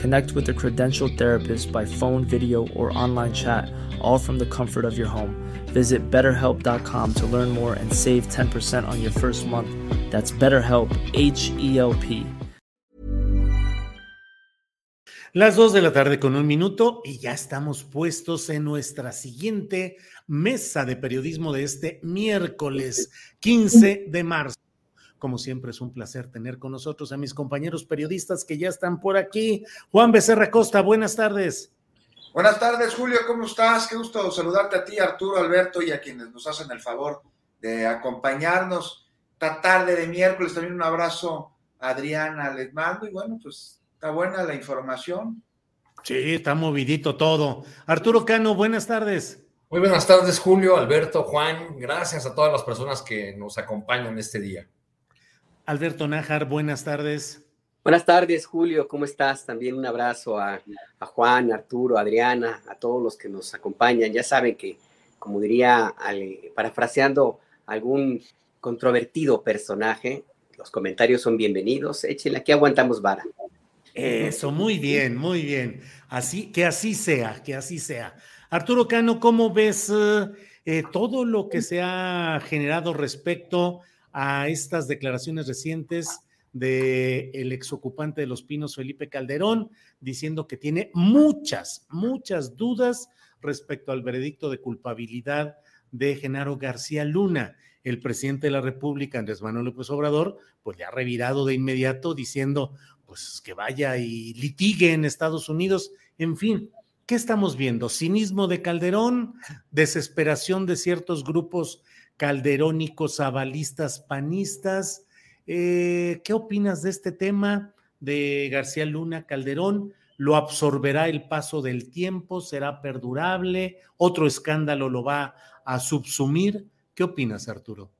Connect with a credentialed therapist by phone, video, or online chat, all from the comfort of your home. Visit betterhelp.com to learn more and save 10% on your first month. That's BetterHelp, H E L P. Las dos de la tarde con un minuto y ya estamos puestos en nuestra siguiente mesa de periodismo de este miércoles 15 de marzo. Como siempre es un placer tener con nosotros a mis compañeros periodistas que ya están por aquí. Juan Becerra Costa, buenas tardes. Buenas tardes, Julio, ¿cómo estás? Qué gusto saludarte a ti, Arturo, Alberto y a quienes nos hacen el favor de acompañarnos esta tarde de miércoles. También un abrazo a Adriana les mando y bueno, pues está buena la información. Sí, está movidito todo. Arturo Cano, buenas tardes. Muy buenas tardes, Julio, Alberto, Juan. Gracias a todas las personas que nos acompañan este día. Alberto Nájar, buenas tardes. Buenas tardes, Julio, ¿cómo estás? También un abrazo a, a, Juan, Arturo, Adriana, a todos los que nos acompañan. Ya saben que, como diría, al, parafraseando algún controvertido personaje, los comentarios son bienvenidos. Échenle, aquí aguantamos vara. Eso, muy bien, muy bien. Así, que así sea, que así sea. Arturo Cano, ¿cómo ves eh, todo lo que se ha generado respecto a estas declaraciones recientes del el exocupante de Los Pinos, Felipe Calderón, diciendo que tiene muchas, muchas dudas respecto al veredicto de culpabilidad de Genaro García Luna. El presidente de la República, Andrés Manuel López Obrador, pues le ha revirado de inmediato diciendo, pues que vaya y litigue en Estados Unidos. En fin, ¿qué estamos viendo? Cinismo de Calderón, desesperación de ciertos grupos calderónicos, avalistas, panistas. Eh, ¿Qué opinas de este tema de García Luna Calderón? ¿Lo absorberá el paso del tiempo? ¿Será perdurable? ¿Otro escándalo lo va a subsumir? ¿Qué opinas, Arturo?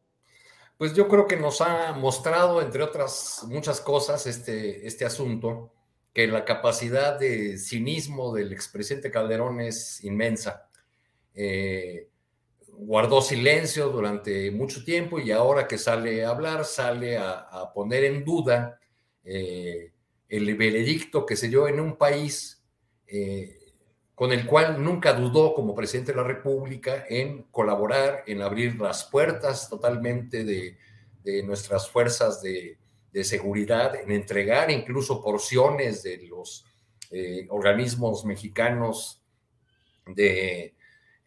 Pues yo creo que nos ha mostrado, entre otras muchas cosas, este, este asunto, que la capacidad de cinismo del expresidente Calderón es inmensa. Eh, guardó silencio durante mucho tiempo y ahora que sale a hablar, sale a, poner en duda eh, el veredicto que se dio en un país eh, con el cual nunca dudó como presidente de la República en colaborar, en abrir las puertas totalmente de, nuestras fuerzas de, de, seguridad, en entregar incluso porciones de los eh, organismos mexicanos de,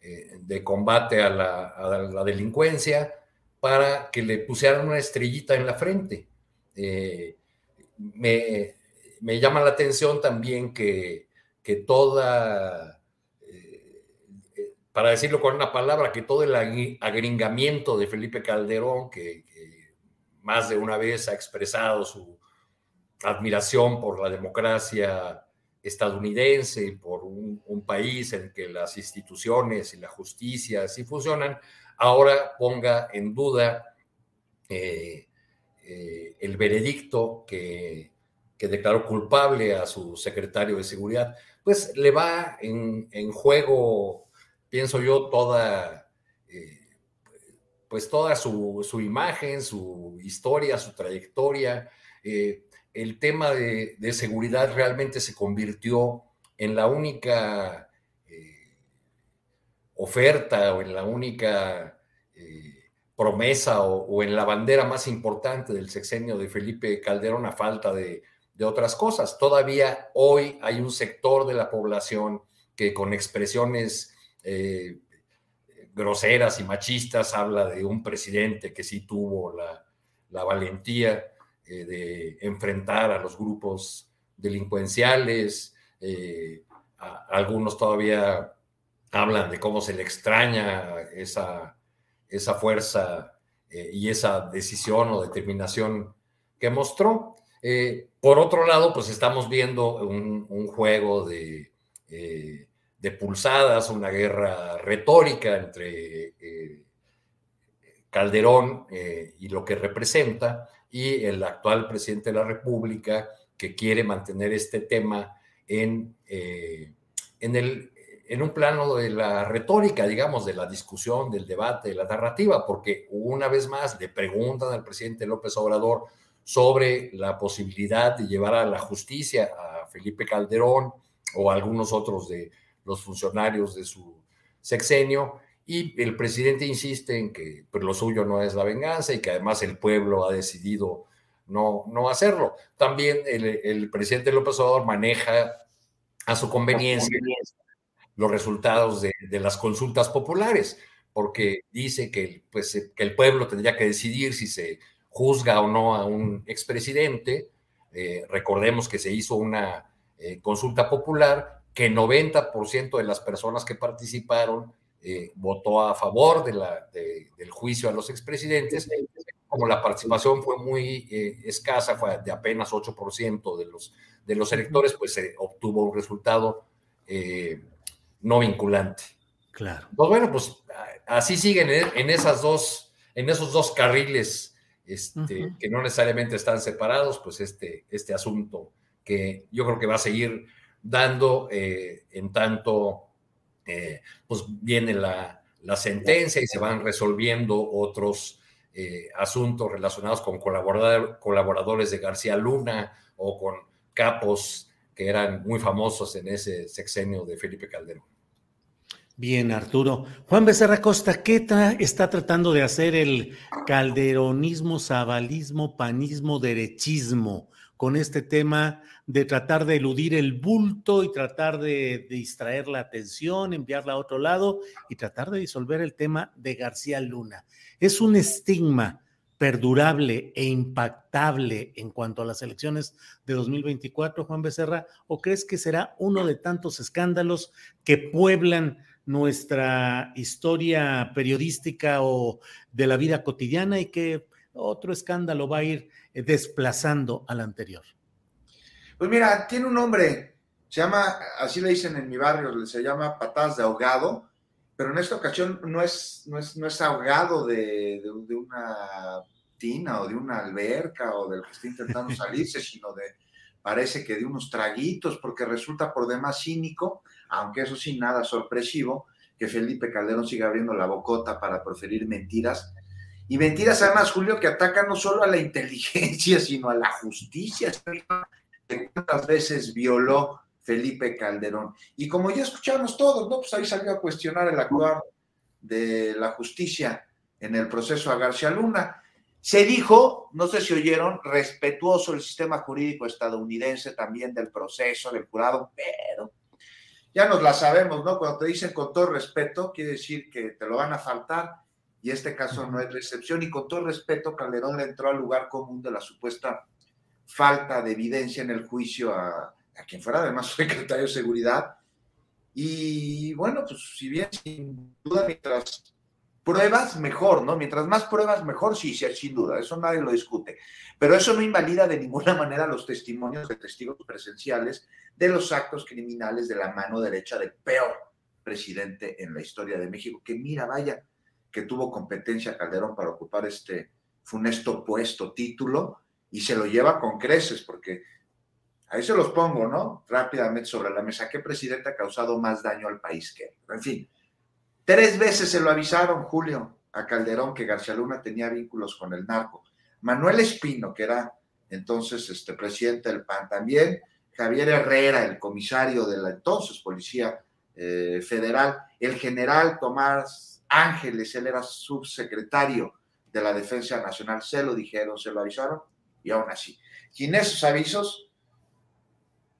eh, de combate a la, la, delincuencia para que le pusieran una estrellita en la frente. Eh, me, me, llama la atención también que, que toda, eh, para decirlo con una palabra, que todo el agringamiento de Felipe Calderón, que, que más de una vez ha expresado su admiración por la democracia estadounidense por un, país en que las instituciones y la justicia sí funcionan, ahora ponga en duda eh, eh, el veredicto que, que, declaró culpable a su secretario de seguridad, pues le va en, en juego, pienso yo, toda, eh, pues toda su, su, imagen, su historia, su trayectoria el tema de, de, seguridad realmente se convirtió en la única eh, oferta o en la única eh, promesa o, en la bandera más importante del sexenio de Felipe Calderón a falta de, de otras cosas. Todavía hoy hay un sector de la población que con expresiones eh, groseras y machistas habla de un presidente que sí tuvo la, valentía eh, de enfrentar a los grupos delincuenciales. Eh, algunos todavía hablan de cómo se le extraña esa, esa fuerza y esa decisión o determinación que mostró. Por otro lado, pues estamos viendo un, juego eh, de, pulsadas, una guerra retórica entre eh, Calderón eh, y lo que representa y el actual presidente de la República que quiere mantener este tema en, en, el, en un plano de la retórica, digamos, de la discusión, del debate, de la narrativa, porque una vez más le preguntan al presidente López Obrador, sobre la posibilidad de llevar a la justicia a Felipe Calderón o a algunos otros de los funcionarios de su sexenio. Y el presidente insiste en que pues, lo suyo no es la venganza y que además el pueblo ha decidido no, no hacerlo. También el, presidente López Obrador maneja a su conveniencia los resultados de, de, las consultas populares, porque dice que, pues, que el pueblo tendría que decidir si se juzga o no a un expresidente. Eh, recordemos que se hizo una eh, consulta popular que 90% de las personas que participaron eh, votó a favor de la, del juicio a los expresidentes. Como la participación fue muy escasa, fue de apenas 8% de los, de los electores, pues se obtuvo un resultado no vinculante. Claro. Pues bueno, pues así siguen en, esas dos, en esos dos carriles este, que no necesariamente están separados, pues este, este asunto que yo creo que va a seguir dando eh, en tanto eh, pues viene la, sentencia y se van resolviendo otros eh, asuntos relacionados con colaboradores de García Luna o con capos que eran muy famosos en ese sexenio de Felipe Calderón. Bien, Arturo. Juan Becerra Costa, ¿qué está tratando de hacer el calderonismo, zabalismo, panismo, derechismo con este tema de tratar de eludir el bulto y tratar de, distraer la atención, enviarla a otro lado y tratar de disolver el tema de García Luna? ¿Es un estigma perdurable e impactable en cuanto a las elecciones de 2024, Juan Becerra? ¿O crees que será uno de tantos escándalos que pueblan nuestra historia periodística o de la vida cotidiana y que otro escándalo va a ir eh, desplazando al anterior. Pues mira, tiene un nombre, se llama, así le dicen en mi barrio, se llama patadas de ahogado, pero en esta ocasión no es, no es, no es ahogado de, de, una tina o de una alberca o del que está intentando salirse, sino de, parece que de unos traguitos, porque resulta por demás cínico aunque eso sí, nada sorpresivo, que Felipe Calderón siga abriendo la bocota para proferir mentiras. Y mentiras además, Julio, que atacan no solo a la inteligencia, sino a la justicia. ¿Cuántas veces violó Felipe Calderón? Y como ya escuchamos todos, ¿no? Pues ahí salió a cuestionar el actuar de la justicia en el proceso a García Luna. Se dijo, no sé si oyeron, respetuoso el sistema jurídico estadounidense también del proceso, del jurado, pero ya nos la sabemos, ¿no? Cuando te dicen con todo respeto, quiere decir que te lo van a faltar y este caso no es la excepción. Y con todo respeto, Calderón le entró al lugar común de la supuesta falta de evidencia en el juicio a, quien fuera además secretario de Seguridad. Y bueno, pues si bien sin duda mientras pruebas, mejor, ¿no? Mientras más pruebas, mejor, sí, sí, sin duda, eso nadie lo discute. Pero eso no invalida de ninguna manera los testimonios de testigos presenciales de los actos criminales de la mano derecha del peor presidente en la historia de México, que mira, vaya, que tuvo competencia Calderón para ocupar este funesto puesto, título, y se lo lleva con creces, porque ahí se los pongo, ¿no? Rápidamente sobre la mesa. ¿Qué presidente ha causado más daño al país que él? En fin, Tres veces se lo avisaron, Julio, a Calderón que García Luna tenía vínculos con el narco. Manuel Espino, que era entonces este presidente del PAN, también Javier Herrera, el comisario de la entonces Policía eh, Federal, el general Tomás Ángeles, él era subsecretario de la Defensa Nacional, se lo dijeron, se lo avisaron, y aún así. Sin esos avisos,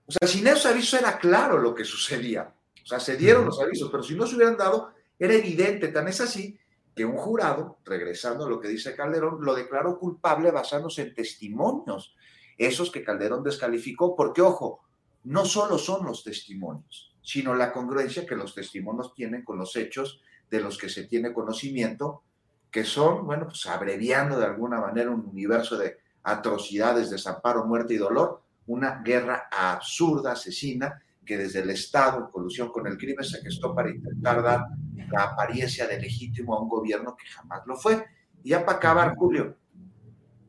O sea, sin esos avisos era claro lo que sucedía. O sea, se dieron los avisos, pero si no se hubieran dado, era evidente. Tan es así que un jurado, regresando a lo que dice Calderón, lo declaró culpable basándose en testimonios, esos que Calderón descalificó, porque, ojo, no solo son los testimonios, sino la congruencia que los testimonios tienen con los hechos de los que se tiene conocimiento, que son, bueno, pues abreviando de alguna manera un universo de atrocidades, desamparo, muerte y dolor, una guerra absurda, asesina, que desde el Estado, en colusión con el crimen, se gestó para intentar dar la apariencia de legítimo a un gobierno que jamás lo fue. Y ya para acabar, Julio,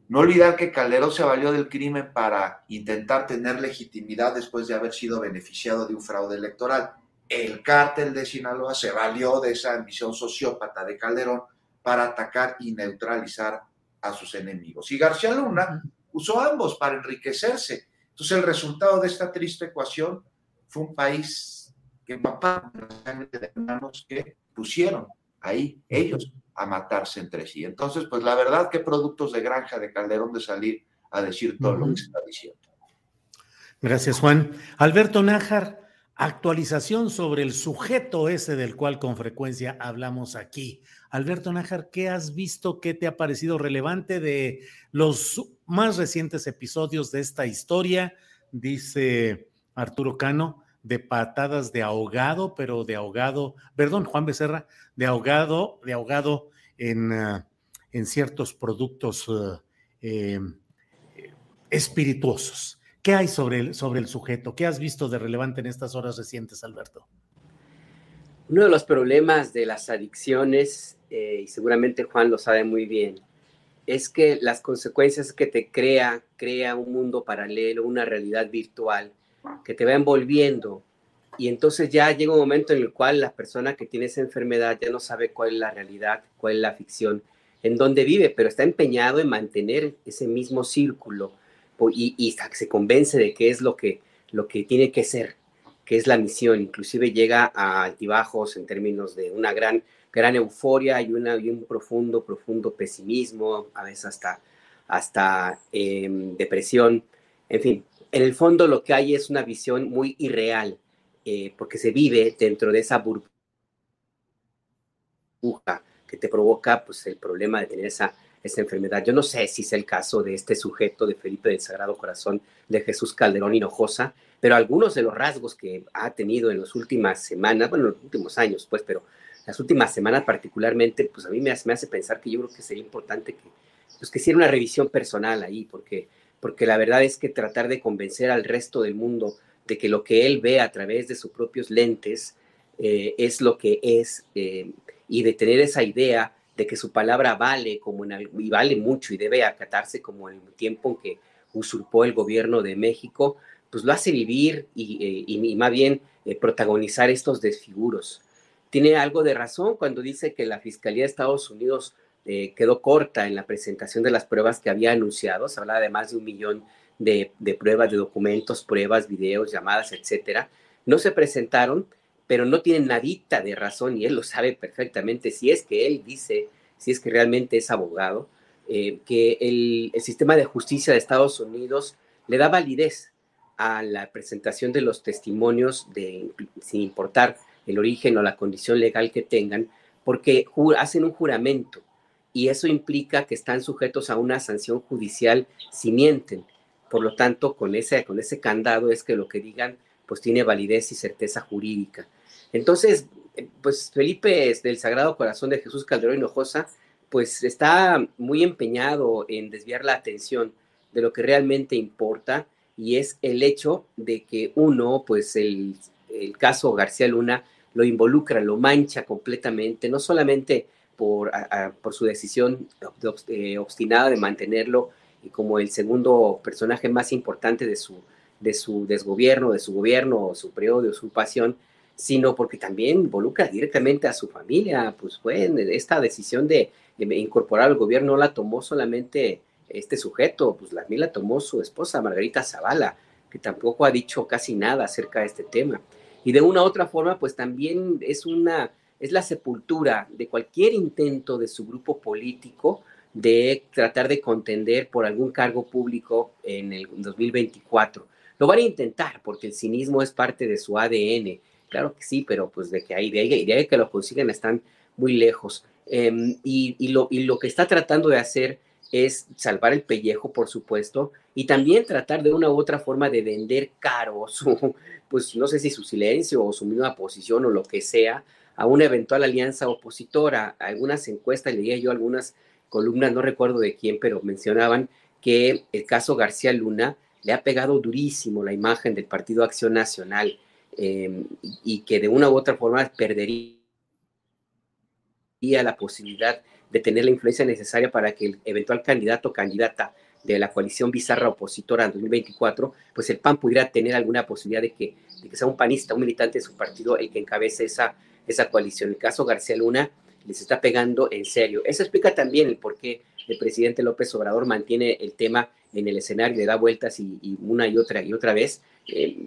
no olvidar que Calderón se valió del crimen para intentar tener legitimidad después de haber sido beneficiado de un fraude electoral. El cártel de Sinaloa se valió de esa ambición sociópata de Calderón para atacar y neutralizar a sus enemigos. Y García Luna usó ambos para enriquecerse. Entonces el resultado de esta triste ecuación fue un país que papá de hermanos que pusieron ahí ellos a matarse entre sí. Entonces, pues la verdad que productos de granja de Calderón de salir a decir todo lo que está diciendo. Gracias, Juan. Alberto Nájar, actualización sobre el sujeto ese del cual con frecuencia hablamos aquí. Alberto Nájar, ¿qué has visto? ¿Qué te ha parecido relevante de los más recientes episodios de esta historia? Dice Arturo Cano, de patadas de ahogado, pero de ahogado, perdón, Juan Becerra, de ahogado, de ahogado en, ah, en ciertos productos eh, eh, espirituosos. ¿Qué hay sobre el, sobre el sujeto? ¿Qué has visto de relevante en estas horas recientes, Alberto? Uno de los problemas de las adicciones, eh, y seguramente Juan lo sabe muy bien, es que las consecuencias que te crea, crea un mundo paralelo, una realidad virtual, que te va envolviendo y entonces ya llega un momento en el cual la persona que tiene esa enfermedad ya no sabe cuál es la realidad, cuál es la ficción, en dónde vive, pero está empeñado en mantener ese mismo círculo y, y se convence de que es lo que, lo que tiene que ser, que es la misión. Inclusive llega a altibajos en términos de una gran, gran euforia y, una, y un profundo, profundo pesimismo, a veces hasta, hasta em, depresión. En fin, en el fondo lo que hay es una visión muy irreal, eh, porque se vive dentro de esa burbuja que te provoca pues, el problema de tener esa, esa enfermedad. Yo no sé si es el caso de este sujeto de Felipe del Sagrado Corazón de Jesús Calderón Hinojosa, pero algunos de los rasgos que ha tenido en las últimas semanas, bueno, en los últimos años, pues, pero las últimas semanas particularmente, pues a mí me hace, pensar que yo creo que sería importante que, pues, que hiciera una revisión personal ahí, porque porque la verdad es que tratar de convencer al resto del mundo de que lo que él ve a través de sus propios lentes eh, es lo que es eh, y de tener esa idea de que su palabra vale como en y vale mucho y debe acatarse como el tiempo en que usurpó el gobierno de México, pues lo hace vivir y, eh, más bien protagonizar estos desfiguros. Tiene algo de razón cuando dice que la Fiscalía de Estados Unidos eh, quedó corta en la presentación de las pruebas que había anunciado. Se hablaba de más de un millón de, pruebas, de documentos, pruebas, videos, llamadas, etcétera. No se presentaron, pero no tienen nadita de razón y él lo sabe perfectamente. Si es que él dice, si es que realmente es abogado, eh, que el, el sistema de justicia de Estados Unidos le da validez a la presentación de los testimonios de, sin importar el origen o la condición legal que tengan, porque hacen un juramento y eso implica que están sujetos a una sanción judicial si mienten. Por lo tanto, con ese, con ese candado es que lo que digan pues tiene validez y certeza jurídica. Entonces, pues Felipe del Sagrado Corazón de Jesús Calderón Hinojosa, pues está muy empeñado en desviar la atención de lo que realmente importa y es el hecho de que uno, pues el, el caso García Luna lo involucra, lo mancha completamente, no solamente por, por su decisión eh, obstinada de mantenerlo como el segundo personaje más importante de su, de su desgobierno, de su gobierno o su periodo de usurpación, sino porque también involucra directamente a su familia. Pues fue esta decisión de, incorporar al gobierno no la tomó solamente este sujeto, pues la, la tomó su esposa Margarita Zavala, que tampoco ha dicho casi nada acerca de este tema. Y de una u otra forma, pues también es una es la sepultura de cualquier intento de su grupo político de tratar de contender por algún cargo público en el 2024. Lo van a intentar porque el cinismo es parte de su ADN. Claro que sí, pero pues de que ahí, de ahí, de ahí que lo consiguen están muy lejos. Em, y, lo, y lo que está tratando de hacer es salvar el pellejo, por supuesto, y también tratar de una u otra forma de vender caro su, pues no sé si su silencio o su misma posición o lo que sea, a una eventual alianza opositora. Algunas encuestas, leía yo algunas columnas, no recuerdo de quién, pero mencionaban que el caso García Luna le ha pegado durísimo la imagen del Partido Acción Nacional em, y que de una u otra forma perdería la posibilidad de tener la influencia necesaria para que el eventual candidato o candidata de la coalición bizarra opositora en 2024, pues el PAN pudiera tener alguna posibilidad de que, de que sea un panista, un militante de su partido el que encabece esa, esa coalición. El caso García Luna les está pegando en serio. Eso explica también el por qué el presidente López Obrador mantiene el tema en el escenario, le da vueltas y, una y otra y otra vez, eh,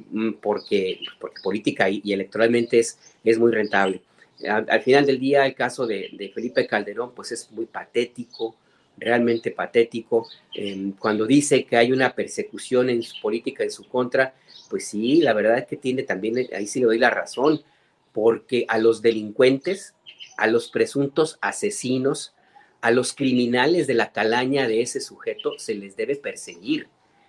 porque, porque política y, electoralmente es, es muy rentable. Al, final del día, el caso de, Felipe Calderón, pues es muy patético, realmente patético. Em, cuando dice que hay una persecución en su política en su contra, pues sí, la verdad es que tiene también, ahí sí le doy la razón, porque a los delincuentes, a los presuntos asesinos, a los criminales de la calaña de ese sujeto se les debe perseguir.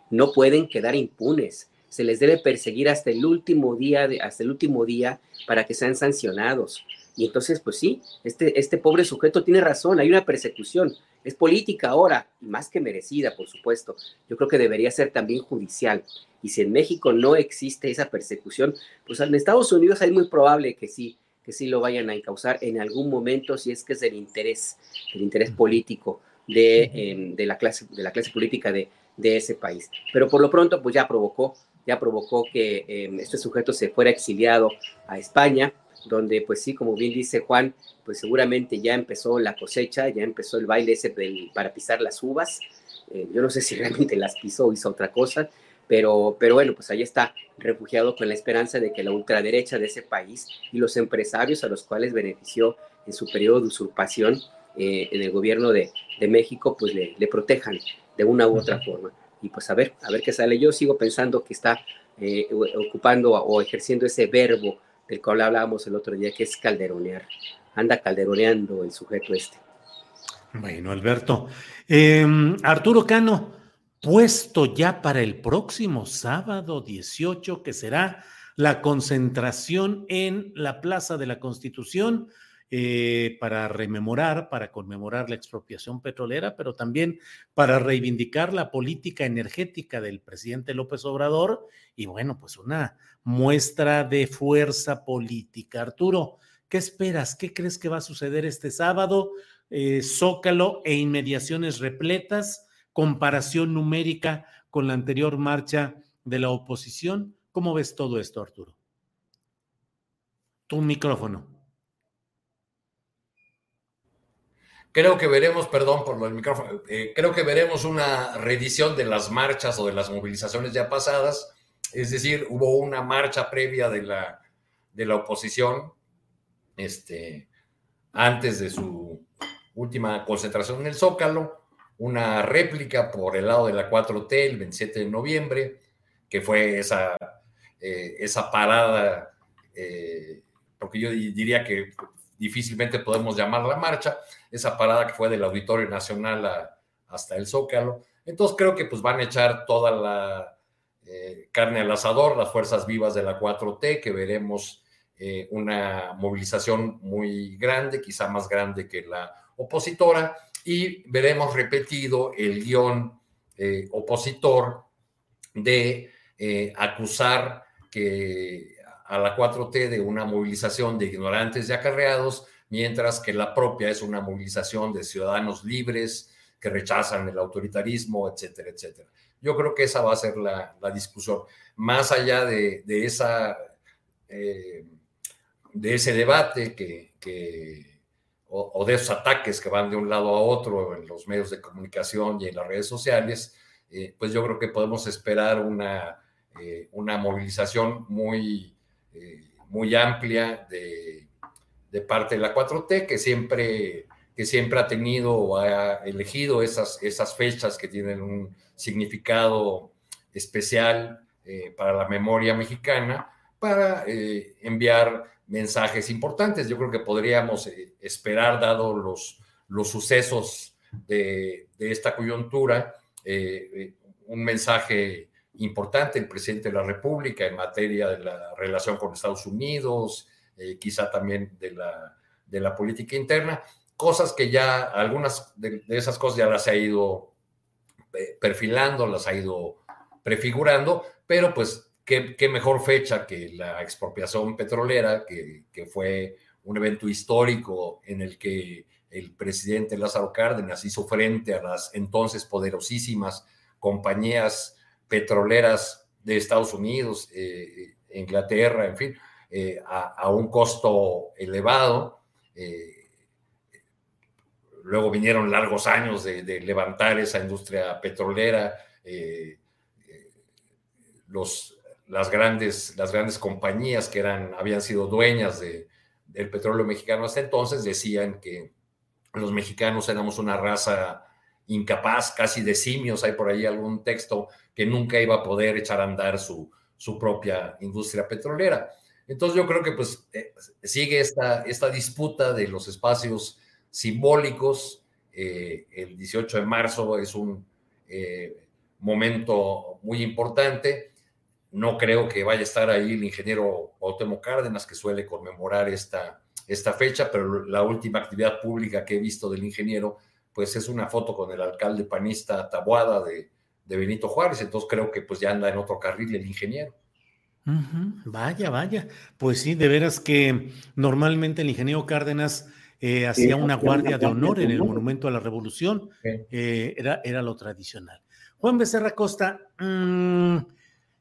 No pueden quedar impunes. Se les debe perseguir hasta el último día, hasta el último día para que sean sancionados. Y entonces, pues sí, este, este pobre sujeto tiene razón, hay una persecución. Es política ahora, más que merecida, por supuesto. Yo creo que debería ser también judicial. Y si en México no existe esa persecución, pues en Estados Unidos es muy probable que sí, que sí lo vayan a encauzar en algún momento si es que es el interés, el interés político de, em, de la, clase, de la clase política de, de, ese país. Pero por lo pronto, pues ya provocó, ya provocó que em, este sujeto se fuera exiliado a España, donde pues sí, como bien dice Juan, pues seguramente ya empezó la cosecha, ya empezó el baile ese para pisar las uvas. Eh, yo no sé si realmente las pisó o hizo otra cosa, pero, pero bueno, pues ahí está refugiado con la esperanza de que la ultraderecha de ese país y los empresarios a los cuales benefició en su periodo de usurpación eh, en el gobierno de, de México, pues le, le, protejan de una u otra forma. Y pues a ver, a ver qué sale. Yo sigo pensando que está eh, ocupando o ejerciendo ese verbo del cual hablábamos el otro día, que es calderonear. Anda calderoneando el sujeto este. Bueno, Alberto. Em, Arturo Cano, puesto ya para el próximo sábado 18, que será la concentración en la Plaza de la Constitución eh, para rememorar, para conmemorar la expropiación petrolera, pero también para reivindicar la política energética del presidente López Obrador y bueno, pues una muestra de fuerza política. Arturo, ¿qué esperas? ¿Qué crees que va a suceder este sábado? Eh, Zócalo e inmediaciones repletas comparación numérica con la anterior marcha de la oposición. ¿Cómo ves todo esto, Arturo? Tu micrófono. Creo que veremos, perdón por el micrófono, eh, creo que veremos una reedición de las marchas o de las movilizaciones ya pasadas. Es decir, hubo una marcha previa de la, de la oposición este, antes de su última concentración en el Zócalo una réplica por el lado de la 4T el 27 de noviembre, que fue esa, eh, esa parada, eh, porque yo diría que difícilmente podemos llamar la marcha, esa parada que fue del Auditorio Nacional hasta el Zócalo. Entonces creo que pues van a echar toda la eh, carne al asador, las fuerzas vivas de la 4T, que veremos una movilización muy grande, quizá más grande que la opositora, y veremos repetido el guion eh, opositor de eh, acusar que a la 4T de una movilización de ignorantes y acarreados, mientras que la propia es una movilización de ciudadanos libres que rechazan el autoritarismo, etcétera, etcétera. Yo creo que esa va a ser la, discusión. Más allá de, esa, eh, de ese debate que o, de esos ataques que van de un lado a otro en los medios de comunicación y en las redes sociales, eh, pues yo creo que podemos esperar una, eh, una movilización muy, eh, muy amplia de, de, parte de la 4T, que siempre, que siempre ha tenido o ha elegido esas, esas fechas que tienen un significado especial para la memoria mexicana, para enviar mensajes importantes. Yo creo que podríamos eh, esperar, dado los, los sucesos de, esta coyuntura, un mensaje importante el presidente de la República en materia de la relación con Estados Unidos, quizá también de la, de la política interna, cosas que ya, algunas de, esas cosas ya las ha ido perfilando, las ha ido prefigurando, pero pues qué, mejor fecha que la expropiación petrolera, que, fue un evento histórico en el que el presidente Lázaro Cárdenas hizo frente a las entonces poderosísimas compañías petroleras de Estados Unidos, eh, Inglaterra, en fin, eh, a, un costo elevado. Eh, luego vinieron largos años de, levantar esa industria petrolera, los, las, grandes, las grandes compañías que eran, habían sido dueñas de, del petróleo mexicano hasta entonces decían que los mexicanos éramos una raza incapaz, casi de simios, hay por ahí algún texto que nunca iba a poder echar a andar su, su propia industria petrolera. Entonces yo creo que pues eh, sigue esta, esta disputa de los espacios simbólicos. Eh, el 18 de marzo es un eh, momento muy importante. No creo que vaya a estar ahí el ingeniero Otemo Cárdenas, que suele conmemorar esta, esta fecha, pero la última actividad pública que he visto del ingeniero, pues es una foto con el alcalde panista Tabuada de, Benito Juárez, entonces creo que pues ya anda en otro carril el ingeniero. Vaya, vaya. Pues sí, de veras que normalmente el ingeniero Cárdenas eh, hacía una guardia de honor en el Monumento a la Revolución, eh, era, era lo tradicional. Juan Becerra Costa, mmm,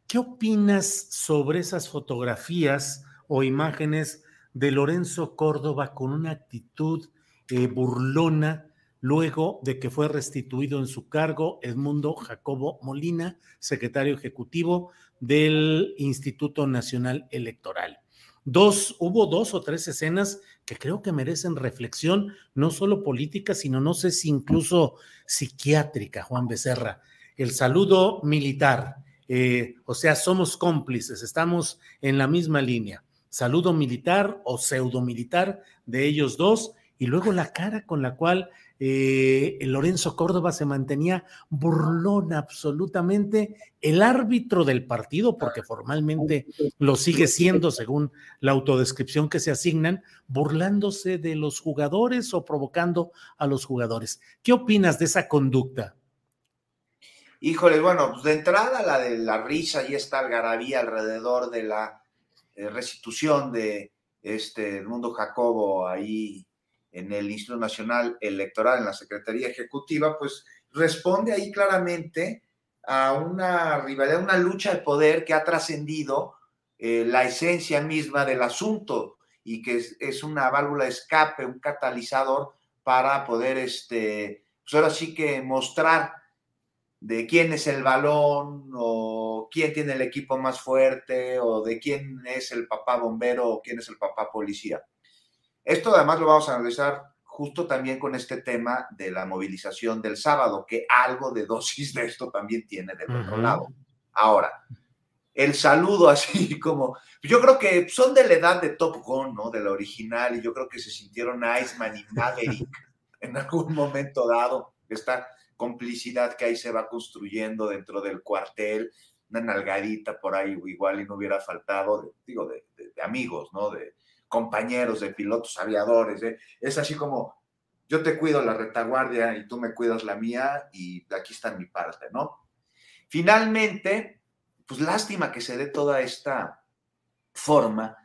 ¿Qué opinas sobre esas fotografías o imágenes de Lorenzo Córdoba con una actitud eh, burlona luego de que fue restituido en su cargo Edmundo Jacobo Molina, secretario ejecutivo del Instituto Nacional Electoral? Dos, hubo dos o tres escenas que creo que merecen reflexión, no solo política, sino no sé si incluso psiquiátrica, Juan Becerra. El saludo militar, eh, o sea, somos cómplices, estamos en la misma línea. Saludo militar o pseudo militar de ellos dos, y luego la cara con la cual eh, Lorenzo Córdoba se mantenía burlón absolutamente, el árbitro del partido, porque formalmente lo sigue siendo según la autodescripción que se asignan, burlándose de los jugadores o provocando a los jugadores. ¿Qué opinas de esa conducta? Híjole, bueno, pues de entrada la de la risa y esta algarabía alrededor de la eh, restitución de este Mundo Jacobo ahí en el Instituto Nacional Electoral, en la Secretaría Ejecutiva, pues responde ahí claramente a una rivalidad, una lucha de poder que ha trascendido eh, la esencia misma del asunto y que es, una válvula de escape, un catalizador para poder, este, pues ahora sí que mostrar de quién es el balón o quién tiene el equipo más fuerte o de quién es el papá bombero o quién es el papá policía. Esto además lo vamos a analizar justo también con este tema de la movilización del sábado, que algo de dosis de esto también tiene del otro lado. Ahora, el saludo así como, yo creo que son de la edad de Top Gun, ¿no? De la original, y yo creo que se sintieron Iceman y Maverick en algún momento dado. Está complicidad que ahí se va construyendo dentro del cuartel, una nalgadita por ahí igual y no hubiera faltado, digo, de, amigos, ¿no? De compañeros, de pilotos aviadores, ¿eh? es así como, yo te cuido la retaguardia y tú me cuidas la mía y aquí está mi parte, ¿no? Finalmente, pues lástima que se dé toda esta forma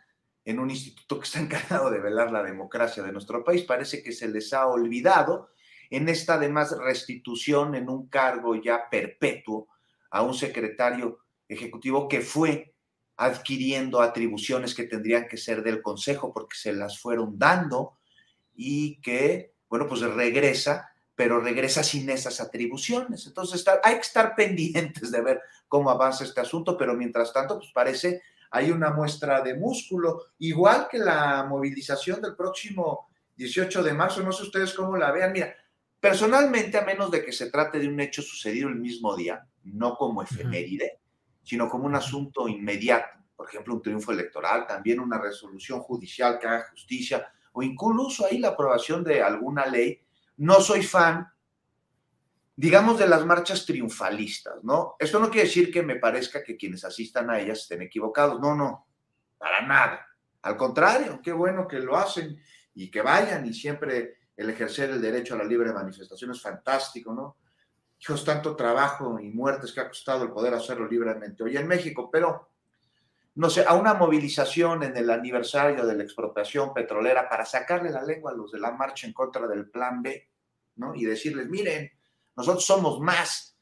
en un instituto que está encargado de velar la democracia de nuestro país. Parece que se les ha olvidado en esta además restitución en un cargo ya perpetuo a un secretario ejecutivo que fue adquiriendo atribuciones que tendrían que ser del Consejo porque se las fueron dando y que, bueno, pues regresa, pero regresa sin esas atribuciones. Entonces hay que estar pendientes de ver cómo avanza este asunto, pero mientras tanto, pues parece hay una muestra de músculo, igual que la movilización del próximo 18 de marzo, no sé ustedes cómo la vean, mira, Personalmente, a menos de que se trate de un hecho sucedido el mismo día, no como efeméride, sino como un asunto inmediato. Por ejemplo, un triunfo electoral, también una resolución judicial que haga justicia o incluso ahí la aprobación de alguna ley. No soy fan, digamos, de las marchas triunfalistas, ¿no? Esto no quiere decir que me parezca que quienes asistan a ellas estén equivocados. No, no, para nada. Al contrario, qué bueno que lo hacen y que vayan y siempre el ejercer el derecho a la libre manifestación es fantástico, ¿no? Hijos, tanto trabajo y muertes que ha costado el poder hacerlo libremente hoy en México, pero no sé, a una movilización en el aniversario de la expropiación petrolera para sacarle la lengua a los de la marcha en contra del plan B, ¿no? Y decirles, miren, nosotros somos más.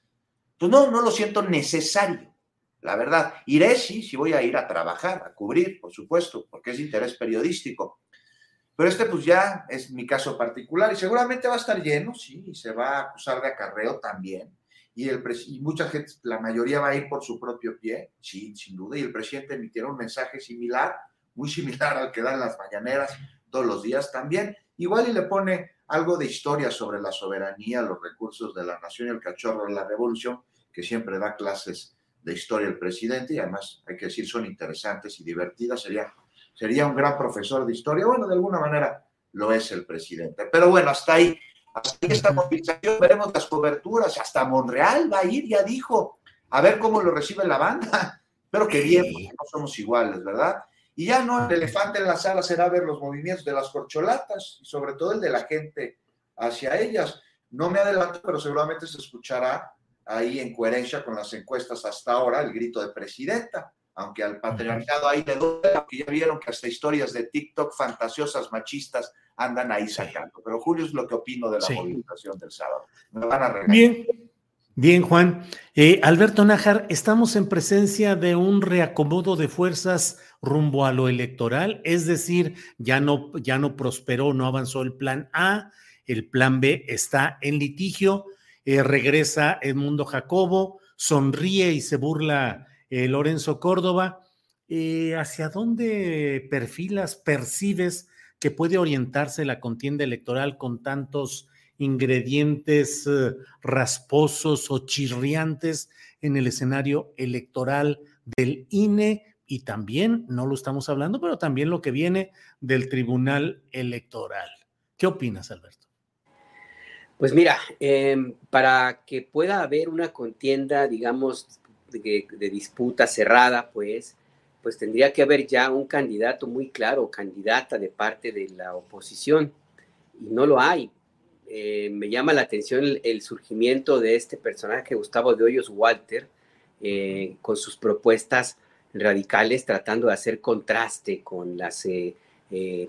Pues no, no lo siento necesario, la verdad. Iré, sí, sí voy a ir a trabajar, a cubrir, por supuesto, porque es interés periodístico. Pero este pues ya es mi caso particular y seguramente va a estar lleno, sí, y se va a acusar de acarreo también. Y, el, y mucha gente, la mayoría va a ir por su propio pie, sí, sin duda. Y el presidente emitirá un mensaje similar, muy similar al que dan las mañaneras todos los días también. Igual y le pone algo de historia sobre la soberanía, los recursos de la nación y el cachorro de la revolución, que siempre da clases de historia el presidente y además, hay que decir, son interesantes y divertidas. Sería sería un gran profesor de historia. Bueno, de alguna manera lo es el presidente. Pero bueno, hasta ahí, hasta ahí esta movilización, veremos las coberturas. Hasta Monreal va a ir, ya dijo, a ver cómo lo recibe la banda. Pero que bien, porque no somos iguales, ¿verdad? Y ya no, el elefante en la sala será ver los movimientos de las corcholatas y sobre todo el de la gente hacia ellas. No me adelanto, pero seguramente se escuchará ahí en coherencia con las encuestas hasta ahora el grito de presidenta aunque al patriarcado ahí le duele, aunque ya vieron que hasta historias de TikTok fantasiosas machistas andan ahí sacando. Pero Julio es lo que opino de la movilización del sábado. Me van a Bien, bien, Juan. Eh, Alberto Nájar, estamos en presencia de un reacomodo de fuerzas rumbo a lo electoral, es decir, ya no, ya no prosperó, no avanzó el plan A, el plan B está en litigio, eh, regresa Edmundo Jacobo, sonríe y se burla eh, Lorenzo Córdoba, eh, ¿hacia dónde perfilas, percibes que puede orientarse la contienda electoral con tantos ingredientes eh, rasposos o chirriantes en el escenario electoral del INE y también, no lo estamos hablando, pero también lo que viene del Tribunal Electoral? ¿Qué opinas, Alberto? Pues mira, em, para que pueda haber una contienda, digamos, de, disputa cerrada, pues, pues tendría que haber ya un candidato muy claro, candidata de parte de la oposición, y no lo hay. Eh, me llama la atención el, surgimiento de este personaje, Gustavo de Hoyos Walter, eh, con sus propuestas radicales, tratando de hacer contraste con los eh,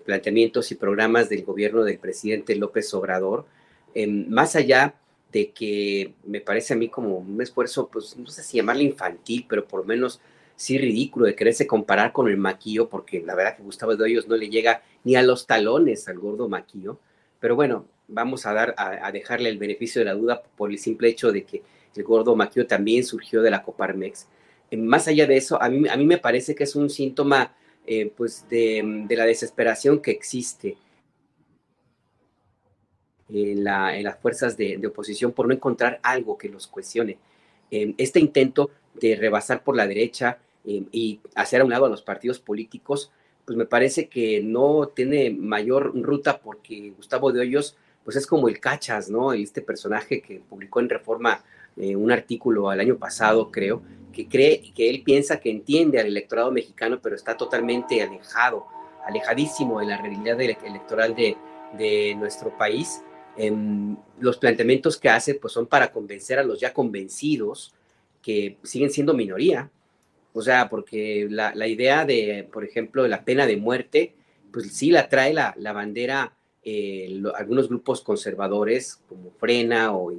planteamientos y programas del gobierno del presidente López Obrador, más allá de que me parece a mí como un esfuerzo, pues no sé si llamarle infantil, pero por lo menos sí ridículo de quererse comparar con el maquillo, porque la verdad que Gustavo de Hoyos no le llega ni a los talones al gordo maquillo. Pero bueno, vamos a, dar, a, dejarle el beneficio de la duda por el simple hecho de que el gordo maquillo también surgió de la Coparmex. Eh, más allá de eso, a mí, a mí me parece que es un síntoma eh, pues de, de la desesperación que existe en, las fuerzas de, oposición por no encontrar algo que los cuestione. Em, este intento de rebasar por la derecha em, y hacer a un lado a los partidos políticos, pues me parece que no tiene mayor ruta porque Gustavo de Hoyos, pues es como el cachas, ¿no? Este personaje que publicó en Reforma eh, un artículo al año pasado, creo, que cree que él piensa que entiende al electorado mexicano, pero está totalmente alejado, alejadísimo de la realidad electoral de, de nuestro país Em, los planteamientos que hace pues son para convencer a los ya convencidos que siguen siendo minoría. O sea, porque la, idea de, por ejemplo, la pena de muerte, pues sí la trae la, bandera eh, algunos grupos conservadores como Frena o,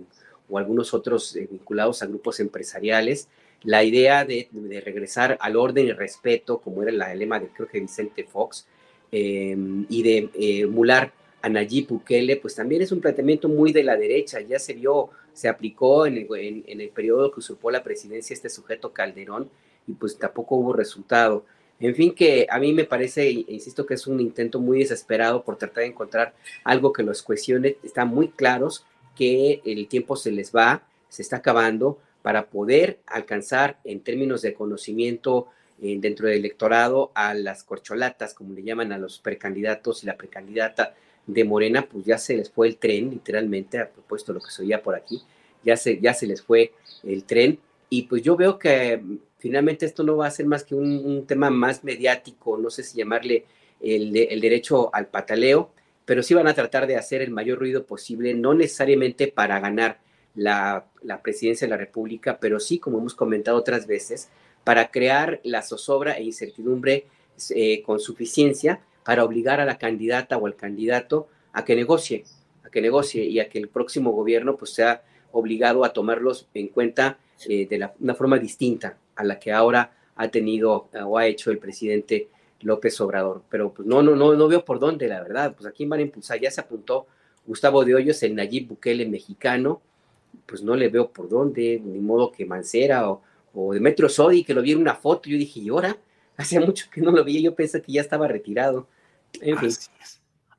o algunos otros eh, vinculados a grupos empresariales. La idea de, regresar al orden y respeto, como era el lema de creo que Vicente Fox, em, y de eh, emular a Nayib Bukele, pues también es un planteamiento muy de la derecha, ya se vio, se aplicó en el, en, el periodo que usurpó la presidencia este sujeto Calderón y pues tampoco hubo resultado. En fin, que a mí me parece, insisto, que es un intento muy desesperado por tratar de encontrar algo que los cuestione. Están muy claros que el tiempo se les va, se está acabando, para poder alcanzar en términos de conocimiento eh, dentro del electorado a las corcholatas, como le llaman a los precandidatos y la precandidata de Morena, pues ya se les fue el tren, literalmente, a propósito de lo que se oía por aquí, ya se, ya se les fue el tren. Y pues yo veo que mm, finalmente esto no va a ser más que un, tema más mediático, no sé si llamarle el, el, derecho al pataleo, pero sí van a tratar de hacer el mayor ruido posible, no necesariamente para ganar la, la presidencia de la República, pero sí, como hemos comentado otras veces, para crear la zozobra e incertidumbre eh, con suficiencia para obligar a la candidata o al candidato a que negocie, a que negocie y a que el próximo gobierno pues sea obligado a tomarlos en cuenta eh, de una forma distinta a la que ahora ha tenido eh, o ha hecho el presidente López Obrador. Pero pues no, no, no, no veo por dónde, la verdad. Pues aquí van a impulsar, ya se apuntó Gustavo de Hoyos, el Nayib Bukele mexicano, pues no le veo por dónde, ni modo que Mancera o, o Demetrio Sodi, que lo vi en una foto, yo dije, ¿y ahora? Hacía mucho que no lo vi, yo pensé que ya estaba retirado.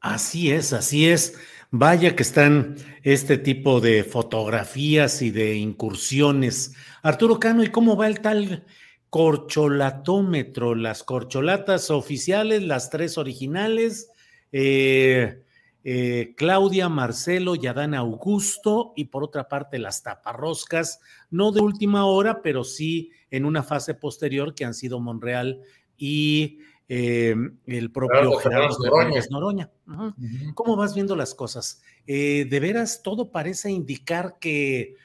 Así es. Así es. Vaya que están este tipo de fotografías y de incursiones. Arturo Cano, ¿y cómo va el tal corcholatómetro? Las corcholatas oficiales, las tres originales, eh, eh, Claudia, Marcelo y Adán Augusto, y por otra parte las taparroscas, no de última hora, pero sí en una fase posterior que han sido Monreal y eh, el propio Gerardo Noroña. ¿Cómo vas viendo las cosas? Eh, de veras, todo parece indicar que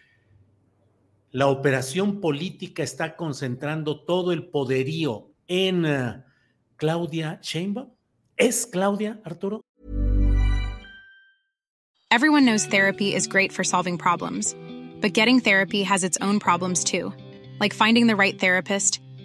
la operación política está concentrando todo el poderío en uh, Claudia Sheinbaum. ¿Es Claudia, Arturo? Everyone knows therapy is great for solving problems, but getting therapy has its own problems too, like finding the right therapist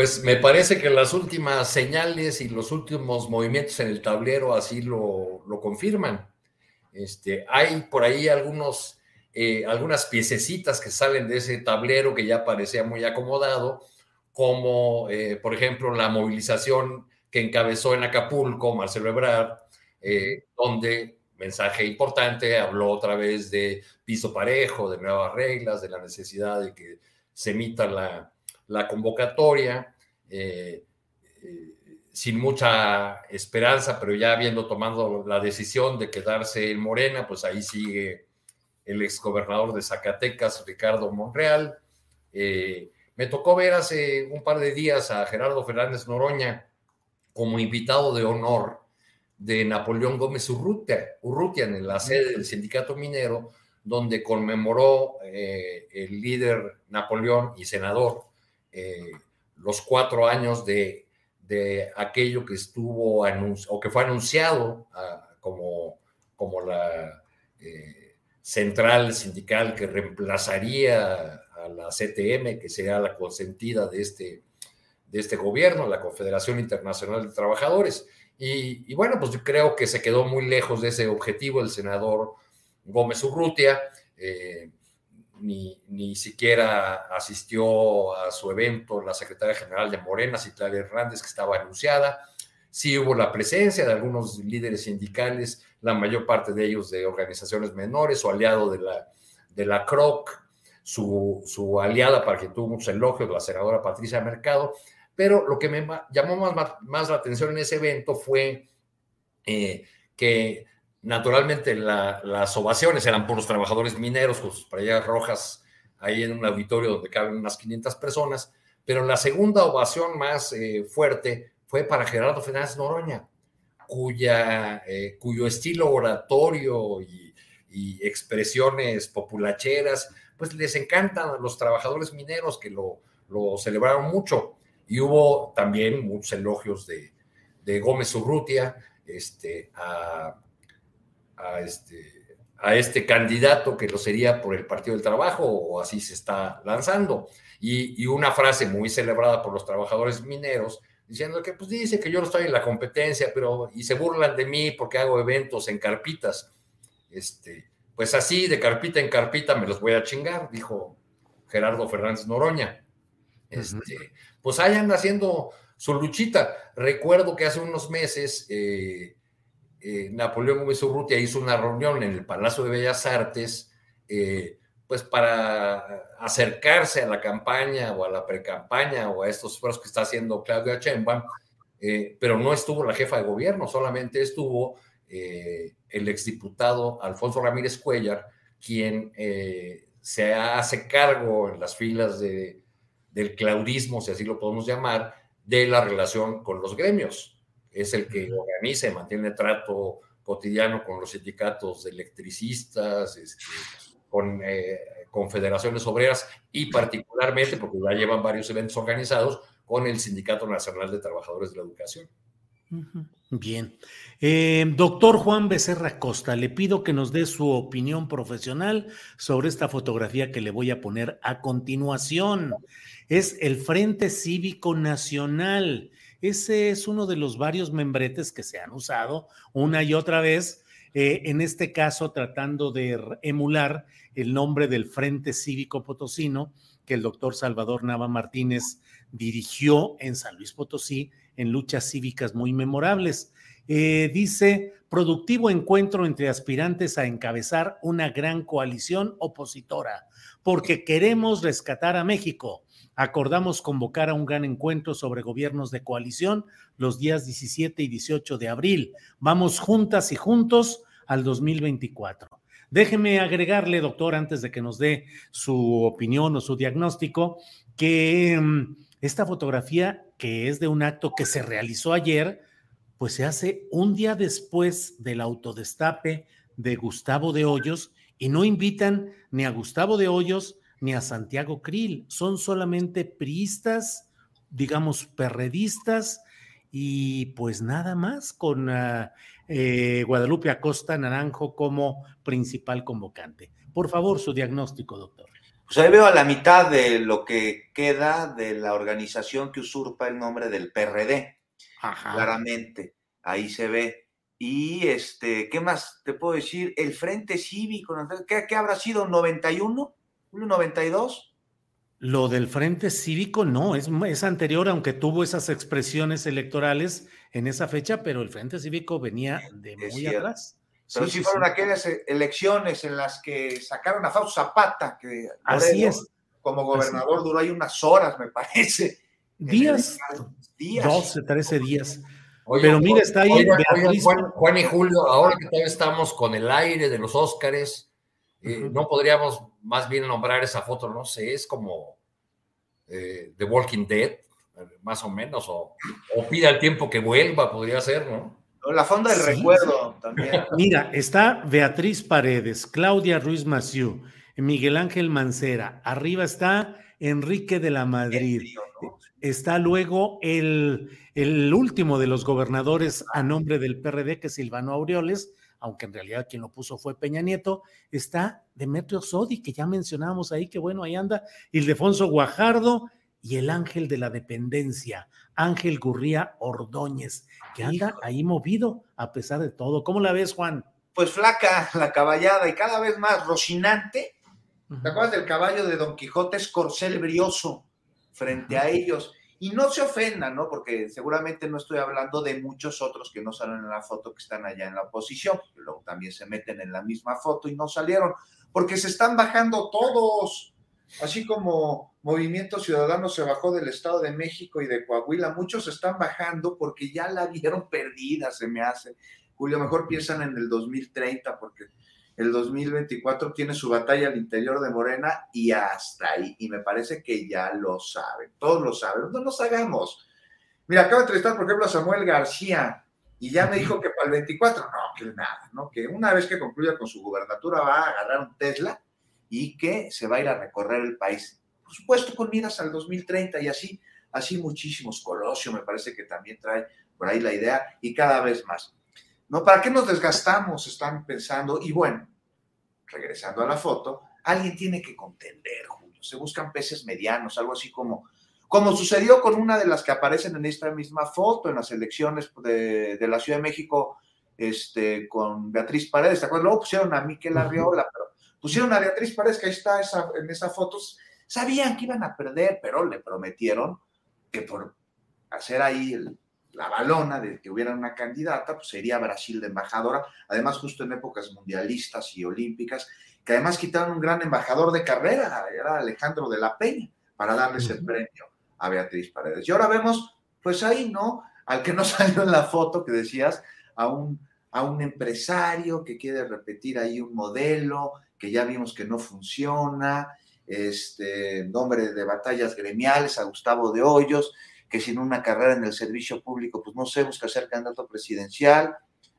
Pues me parece que las últimas señales y los últimos movimientos en el tablero así lo, lo confirman. Este, hay por ahí algunos, eh, algunas piececitas que salen de ese tablero que ya parecía muy acomodado, como eh, por ejemplo la movilización que encabezó en Acapulco Marcelo Ebrard, eh, donde, mensaje importante, habló otra vez de piso parejo, de nuevas reglas, de la necesidad de que se emita la, la convocatoria, eh, eh, sin mucha esperanza, pero ya habiendo tomado la decisión de quedarse en Morena, pues ahí sigue el exgobernador de Zacatecas, Ricardo Monreal. Eh, me tocó ver hace un par de días a Gerardo Fernández Noroña como invitado de honor de Napoleón Gómez Urrutia, Urrutia en la sede del sindicato minero, donde conmemoró el líder Napoleón y senador eh, los cuatro años de, de, aquello que estuvo o que fue anunciado ah, como, como la eh, central sindical que reemplazaría a la CTM, que sería la consentida de este, de este gobierno, la Confederación Internacional de Trabajadores. Y, y, bueno, pues yo creo que se quedó muy lejos de ese objetivo el senador Gómez Urrutia. Eh, ni, ni siquiera asistió a su evento la secretaria general de Morena, Citlali Hernández, que estaba anunciada. Sí hubo la presencia de algunos líderes sindicales, la mayor parte de ellos de organizaciones menores, su aliado de la, de la CROC, su, su aliada para que tuvo muchos elogios, la senadora Patricia Mercado. Pero lo que me llamó más, más la atención en ese evento fue eh, que Naturalmente, las ovaciones eran por los trabajadores mineros con sus playeras rojas ahí en un auditorio donde caben unas 500 personas, Pero la segunda ovación más eh, fuerte fue para Gerardo Fernández Noroña, cuya, eh, cuyo estilo oratorio y, y, expresiones populacheras, pues les encantan a los trabajadores mineros que lo, lo celebraron mucho. Y hubo también muchos elogios de, de Gómez Urrutia este, a, a, este, a este candidato que lo sería por el Partido del Trabajo, o así se está lanzando. Y, y, una frase muy celebrada por los trabajadores mineros, diciendo que pues dice que yo no estoy en la competencia, pero y se burlan de mí porque hago eventos en carpitas. Este, pues así, de carpita en carpita me los voy a chingar, dijo Gerardo Fernández Noroña. Este, pues ahí anda haciendo su luchita. Recuerdo que hace unos meses eh, eh, Napoleón Gómez Urrutia hizo una reunión en el Palacio de Bellas Artes, eh, pues para acercarse a la campaña o a la precampaña o a estos esfuerzos que está haciendo Claudia Sheinbaum, eh, pero no estuvo la jefa de gobierno, solamente estuvo el exdiputado Alfonso Ramírez Cuellar, quien se hace cargo en las filas de, del claudismo, si así lo podemos llamar, de la relación con los gremios es el que organiza y mantiene trato cotidiano con los sindicatos de electricistas, este, con eh, confederaciones obreras y particularmente, porque ya llevan varios eventos organizados, con el Sindicato Nacional de Trabajadores de la Educación. Bien. Eh, doctor Juan Becerra Costa, le pido que nos dé su opinión profesional sobre esta fotografía que le voy a poner a continuación. Es el Frente Cívico Nacional ese es uno de los varios membretes que se han usado una y otra vez, eh, en este caso tratando de emular el nombre del Frente Cívico Potosino que el doctor Salvador Nava Martínez dirigió en San Luis Potosí en luchas cívicas muy memorables. Eh, dice, productivo encuentro entre aspirantes a encabezar una gran coalición opositora, porque queremos rescatar a México acordamos convocar a un gran encuentro sobre gobiernos de coalición los días 17 y 18 de abril. Vamos juntas y juntos al 2024. Déjeme agregarle, doctor, antes de que nos dé su opinión o su diagnóstico, que mm, esta fotografía, que es de un acto que se realizó ayer, pues se hace un día después del autodestape de Gustavo de Hoyos y no invitan ni a Gustavo de Hoyos ni a Santiago Krill, son solamente priistas, digamos, perredistas y pues nada más con uh, eh, Guadalupe Acosta Naranjo como principal convocante. Por favor, su diagnóstico, doctor. Pues ahí veo a la mitad de lo que queda de la organización que usurpa el nombre del PRD. Ajá. Claramente, ahí se ve. Y este, ¿qué más te puedo decir? El Frente Cívico, ¿qué, qué habrá sido? ¿91? ¿92? Lo del Frente Cívico no, es, es, anterior, aunque tuvo esas expresiones electorales en esa fecha, pero el Frente Cívico venía de muy atrás. Pero sí, sí fueron sí. aquellas e, elecciones en las que sacaron a Fausto Zapata, que Así es. como gobernador Así. duró ahí unas horas, me parece. Días, días. 12, 13 días. Oye, pero mira, está ahí. Oye, oye, Juan, Juan, y Julio, ahora que todavía estamos con el aire de los Óscares, eh, no podríamos más bien nombrar esa foto, no sé, es como eh, The Walking Dead, más o menos, o, o pida el tiempo que vuelva, podría ser, ¿no? La fonda del sí, recuerdo también. Mira, está Beatriz Paredes, Claudia Ruiz Maciú, Miguel Ángel Mancera, arriba está Enrique de la Madrid, tío, ¿no? está luego el, el último de los gobernadores a nombre del PRD, que es Silvano Aureoles, aunque en realidad quien lo puso fue Peña Nieto, está Demetrio Sodi, que ya mencionábamos ahí, que bueno, ahí anda, Ildefonso Guajardo y el ángel de la dependencia, Ángel Gurría Ordóñez, que anda ahí movido a pesar de todo. ¿Cómo la ves, Juan? Pues flaca la caballada y cada vez más rocinante. ¿Te acuerdas del caballo de Don Quijote? Es corcel brioso frente a ellos. Y no se ofendan, ¿no? Porque seguramente no estoy hablando de muchos otros que no salen en la foto que están allá en la oposición, que luego también se meten en la misma foto y no salieron, porque se están bajando todos, así como Movimiento Ciudadano se bajó del Estado de México y de Coahuila, muchos se están bajando porque ya la vieron perdida, se me hace. Julio, mejor piensan en el 2030 porque el 2024 tiene su batalla al interior de Morena y hasta ahí. Y me parece que ya lo saben, todos lo saben, no nos hagamos. Mira, acabo de entrevistar, por ejemplo, a Samuel García y ya me dijo que para el 24, no, que nada, ¿no? Que una vez que concluya con su gubernatura va a agarrar un Tesla y que se va a ir a recorrer el país. Por supuesto, con miras al 2030 y así, así muchísimos. Colosio me parece que también trae por ahí la idea y cada vez más. ¿No? ¿Para qué nos desgastamos? Están pensando. Y bueno, regresando a la foto, alguien tiene que contender, Julio. Se buscan peces medianos, algo así como, como sucedió con una de las que aparecen en esta misma foto en las elecciones de, la Ciudad de México este, con Beatriz Paredes. ¿Te acuerdas? Luego pusieron a Miquel Arriola, pero pusieron a Beatriz Paredes, que ahí está esa, en esa foto. Sabían que iban a perder, pero le prometieron que por hacer ahí el, la balona de que hubiera una candidata, pues sería Brasil de embajadora, además justo en épocas mundialistas y olímpicas, que además quitaron un gran embajador de carrera, era Alejandro de la Peña, para darles el premio a Beatriz Paredes. Y ahora vemos, pues ahí, ¿no? Al que no salió en la foto que decías, a un, a un empresario que quiere repetir ahí un modelo que ya vimos que no funciona, este nombre de batallas gremiales, a Gustavo de Hoyos, que sin una carrera en el servicio público, pues no sé, busca ser candidato presidencial,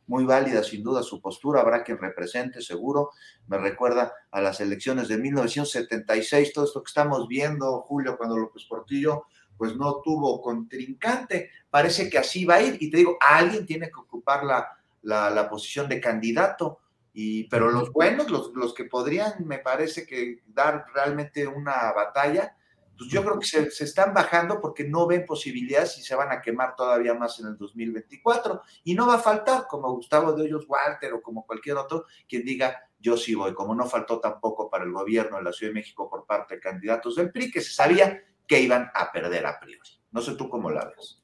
muy válida sin duda su postura, habrá quien represente seguro, me recuerda a las elecciones de 1976, todo esto que estamos viendo, Julio, cuando López Portillo pues no tuvo contrincante, parece que así va a ir, y te digo, alguien tiene que ocupar la, la, posición de candidato, y, pero los buenos, los, los que podrían, me parece que dar realmente una batalla, pues yo creo que se, están bajando porque no ven posibilidades y se van a quemar todavía más en el 2024. Y no va a faltar, como Gustavo de Hoyos Walter o como cualquier otro, quien diga, yo sí voy, como no faltó tampoco para el gobierno de la Ciudad de México por parte de candidatos del PRI, que se sabía que iban a perder a priori. No sé tú cómo la ves.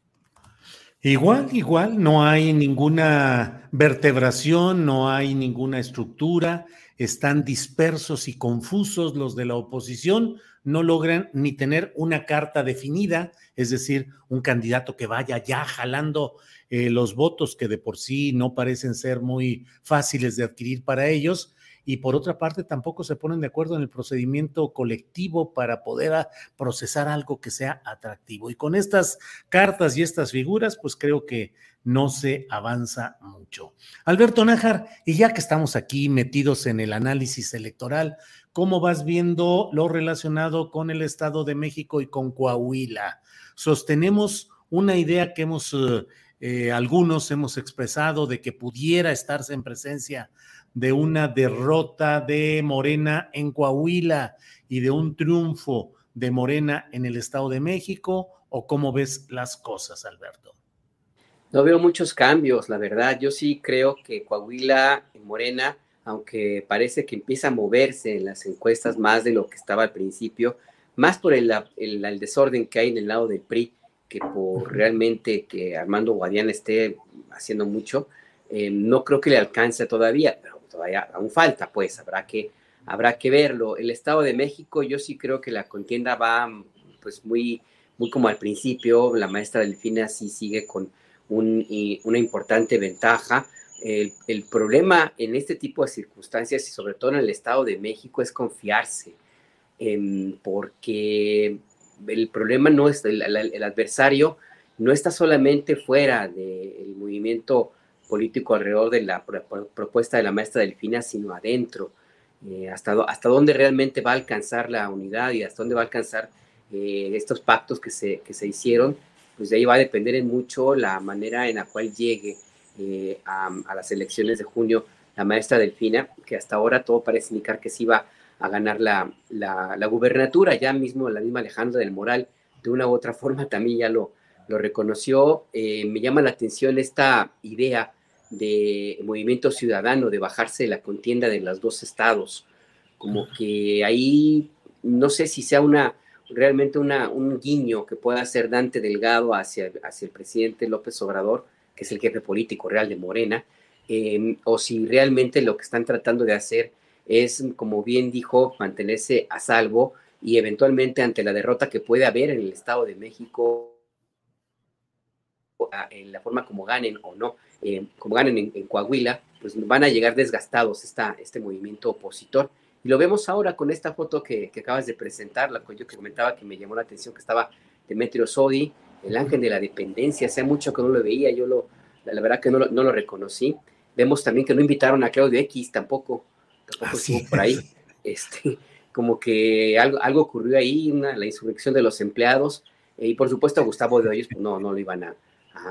Igual, igual, no hay ninguna vertebración, no hay ninguna estructura, están dispersos y confusos los de la oposición, no logran ni tener una carta definida, es decir, un candidato que vaya ya jalando eh, los votos que de por sí no parecen ser muy fáciles de adquirir para ellos. Y por otra parte, tampoco se ponen de acuerdo en el procedimiento colectivo para poder procesar algo que sea atractivo. Y con estas cartas y estas figuras, pues creo que no se avanza mucho. Alberto Nájar, y ya que estamos aquí metidos en el análisis electoral, ¿Cómo vas viendo lo relacionado con el Estado de México y con Coahuila? Sostenemos una idea que hemos, eh, eh, algunos hemos expresado de que pudiera estarse en presencia de una derrota de Morena en Coahuila y de un triunfo de Morena en el Estado de México, o cómo ves las cosas, Alberto? No veo muchos cambios, la verdad. Yo sí creo que Coahuila y Morena aunque parece que empieza a moverse en las encuestas más de lo que estaba al principio, más por el, desorden que hay en el lado del PRI que por realmente que Armando Guadiana esté haciendo mucho, eh, no creo que le alcance todavía, pero todavía aún falta, pues habrá que, habrá que verlo. El Estado de México, yo sí creo que la contienda va pues muy, muy como al principio, la maestra Delfina sí sigue con una importante ventaja, el, problema en este tipo de circunstancias y sobre todo en el Estado de México es confiarse, em, porque el problema no es, el, adversario no está solamente fuera del movimiento político alrededor de la propuesta de la maestra Delfina, sino adentro. Eh, hasta, hasta dónde realmente va a alcanzar la unidad y hasta dónde va a alcanzar eh, estos pactos que se, que se hicieron, pues de ahí va a depender en mucho la manera en la cual llegue eh, a, las elecciones de junio la maestra Delfina, que hasta ahora todo parece indicar que sí va a ganar la, la, gubernatura, ya mismo la misma Alejandra del Moral, de una u otra forma también ya lo, lo reconoció. Eh, me llama la atención esta idea de movimiento ciudadano, de bajarse de la contienda de los dos estados, como que ahí no sé si sea una realmente una, un guiño que pueda hacer Dante Delgado hacia, hacia el presidente López Obrador, que es el jefe político real de Morena, em, o si realmente lo que están tratando de hacer es, como bien dijo, mantenerse a salvo y eventualmente ante la derrota que puede haber en el Estado de México, en la forma como ganen o no, eh, como ganen en, Coahuila, pues van a llegar desgastados esta, este movimiento opositor. Y lo vemos ahora con esta foto que, acabas de presentar, la que yo que comentaba que me llamó la atención, que estaba Demetrio Sodi, el ángel de la dependencia, hace mucho que no lo veía, yo lo, la, verdad que no lo, no lo, reconocí. Vemos también que no invitaron a Claudio X, tampoco, tampoco estuvo por ahí. Este, como que algo, algo ocurrió ahí, la insurrección de los empleados, y por supuesto Gustavo de Hoyos pues no, no lo iban a,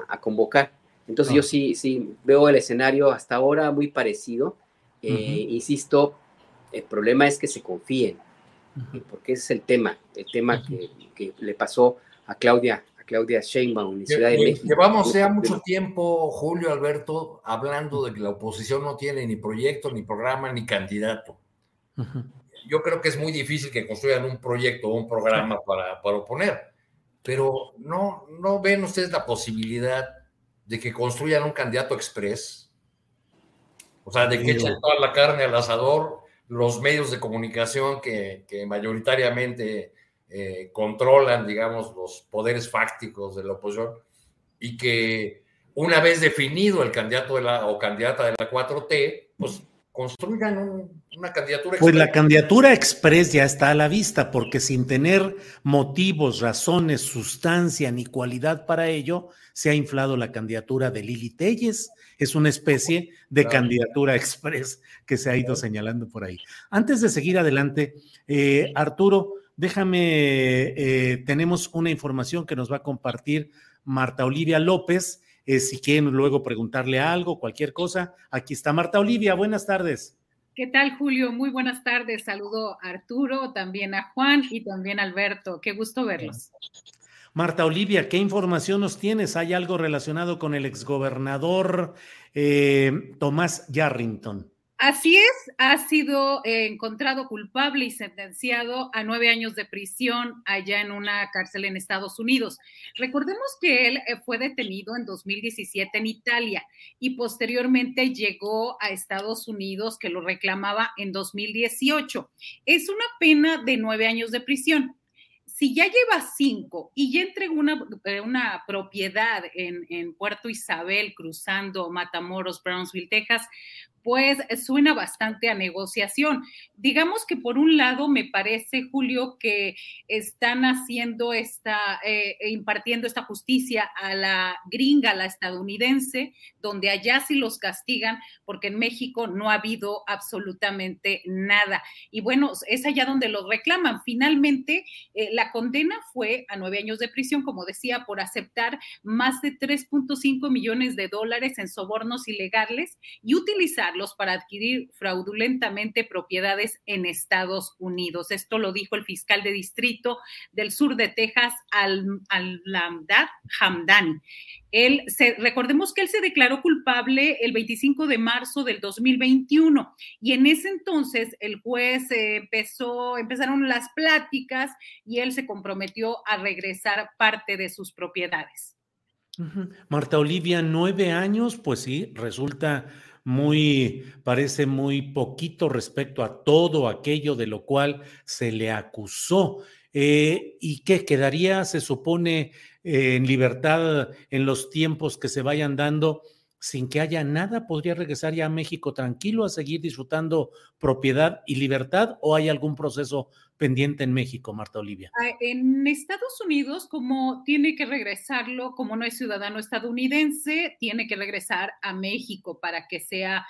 a, convocar. Entonces yo sí, sí veo el escenario hasta ahora muy parecido. Eh, insisto, el problema es que se confíen, porque ese es el tema, el tema que, que, le pasó a Claudia, a Claudia Sheinbaum en Ciudad de México. Llevamos ya mucho tiempo, Julio Alberto, hablando de que la oposición no tiene ni proyecto, ni programa, ni candidato. Yo creo que es muy difícil que construyan un proyecto o un programa para, para oponer pero no, no ven ustedes la posibilidad de que construyan un candidato express, o sea, de que echen toda la carne al asador los medios de comunicación que, mayoritariamente eh, controlan, digamos, los poderes fácticos de la oposición y que una vez definido el candidato de la, o candidata de la 4T, pues construyan una candidatura. Pues la candidatura express ya está a la vista, porque sin tener motivos, razones, sustancia ni cualidad para ello, se ha inflado la candidatura de Lili Telles. Es una especie de candidatura express que se ha ido señalando por ahí. Antes de seguir adelante, eh, Arturo, déjame, eh, tenemos una información que nos va a compartir Marta Olivia López eh, si quieren luego preguntarle algo, cualquier cosa, aquí está Marta Olivia. Buenas tardes. ¿Qué tal, Julio? Muy buenas tardes. Saludo a Arturo, también a Juan y también a Alberto. Qué gusto verlos. Marta Olivia, ¿qué información nos tienes? ¿Hay algo relacionado con el exgobernador eh, Tomás Yarrington? Así es, ha sido eh, encontrado culpable y sentenciado a nueve años de prisión allá en una cárcel en Estados Unidos. Recordemos que él eh, fue detenido en 2017 en Italia y posteriormente llegó a Estados Unidos que lo reclamaba en 2018. Es una pena de nueve años de prisión si ya lleva cinco y ya entregó una, eh, una propiedad en, en, Puerto Isabel, cruzando Matamoros, Brownsville, Texas, pues suena bastante a negociación. Digamos que por un lado me parece, Julio, que están haciendo esta, eh, impartiendo esta justicia a la gringa, a la estadounidense, donde allá sí los castigan, porque en México no ha habido absolutamente nada. Y bueno, es allá donde los reclaman. Finalmente, eh, la condena fue a nueve años de prisión, como decía, por aceptar más de 3.5 millones de dólares en sobornos ilegales y utilizar para adquirir fraudulentamente propiedades en Estados Unidos. Esto lo dijo el fiscal de distrito del sur de Texas, Al-Lamdad Hamdan. Él se, recordemos que él se declaró culpable el 25 de marzo del 2021 y en ese entonces el juez empezó, empezaron las pláticas y él se comprometió a regresar parte de sus propiedades. Marta Olivia, nueve años, pues sí, resulta muy, parece muy poquito respecto a todo aquello de lo cual se le acusó. Eh, ¿Y qué quedaría, se supone, en libertad en los tiempos que se vayan dando? Sin que haya nada, podría regresar ya a México tranquilo a seguir disfrutando propiedad y libertad o hay algún proceso pendiente en México, Marta Olivia? Ah, en Estados Unidos, como tiene que regresarlo, como no es ciudadano estadounidense, tiene que regresar a México para que sea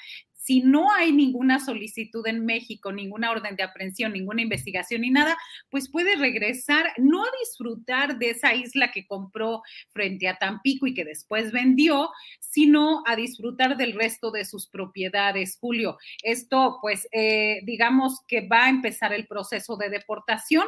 si no hay ninguna solicitud en México, ninguna orden de aprehensión, ninguna investigación ni nada, pues puede regresar, no disfrutar de esa isla que compró frente a Tampico y que después vendió, sino a disfrutar del resto de sus propiedades, Julio. Esto, pues, eh, digamos que va a empezar el proceso de deportación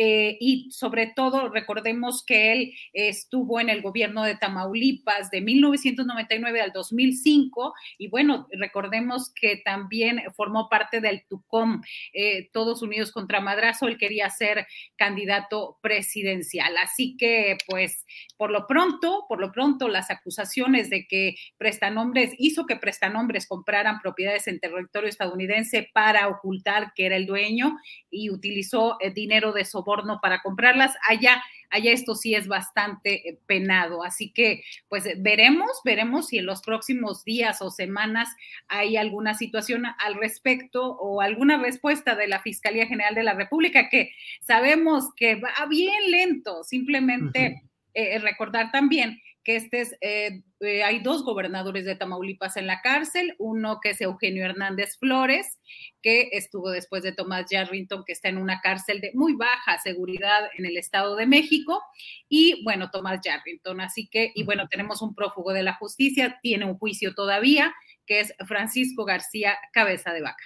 eh, y sobre todo recordemos que él estuvo en el gobierno de Tamaulipas de 1999 al 2005 y bueno, recordemos que también formó parte del TUCOM, eh, Todos Unidos contra Madrazo, él quería ser candidato presidencial. Así que pues por lo pronto, por lo pronto las acusaciones de que prestanombres, hizo que prestanombres compraran propiedades en territorio estadounidense para ocultar que era el dueño y utilizó eh, dinero de soborno soborno para comprarlas. Allá, allá esto sí es bastante eh, penado. Así que, pues veremos, veremos si en los próximos días o semanas hay alguna situación al respecto o alguna respuesta de la Fiscalía General de la República, que sabemos que va bien lento. Simplemente eh, recordar también que este es, eh, eh, hay dos gobernadores de Tamaulipas en la cárcel, uno que es Eugenio Hernández Flores, que estuvo después de Tomás Yarrington, que está en una cárcel de muy baja seguridad en el Estado de México, y bueno, Tomás Yarrington. Así que, y bueno, tenemos un prófugo de la justicia, tiene un juicio todavía, que es Francisco García Cabeza de Vaca.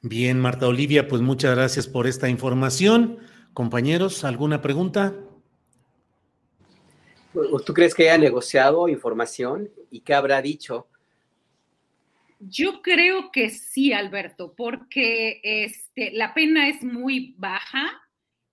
Bien, Marta Olivia, pues muchas gracias por esta información. Compañeros, ¿alguna pregunta? ¿Tú crees que haya negociado información y qué habrá dicho? Yo creo que sí, Alberto, porque este, la pena es muy baja,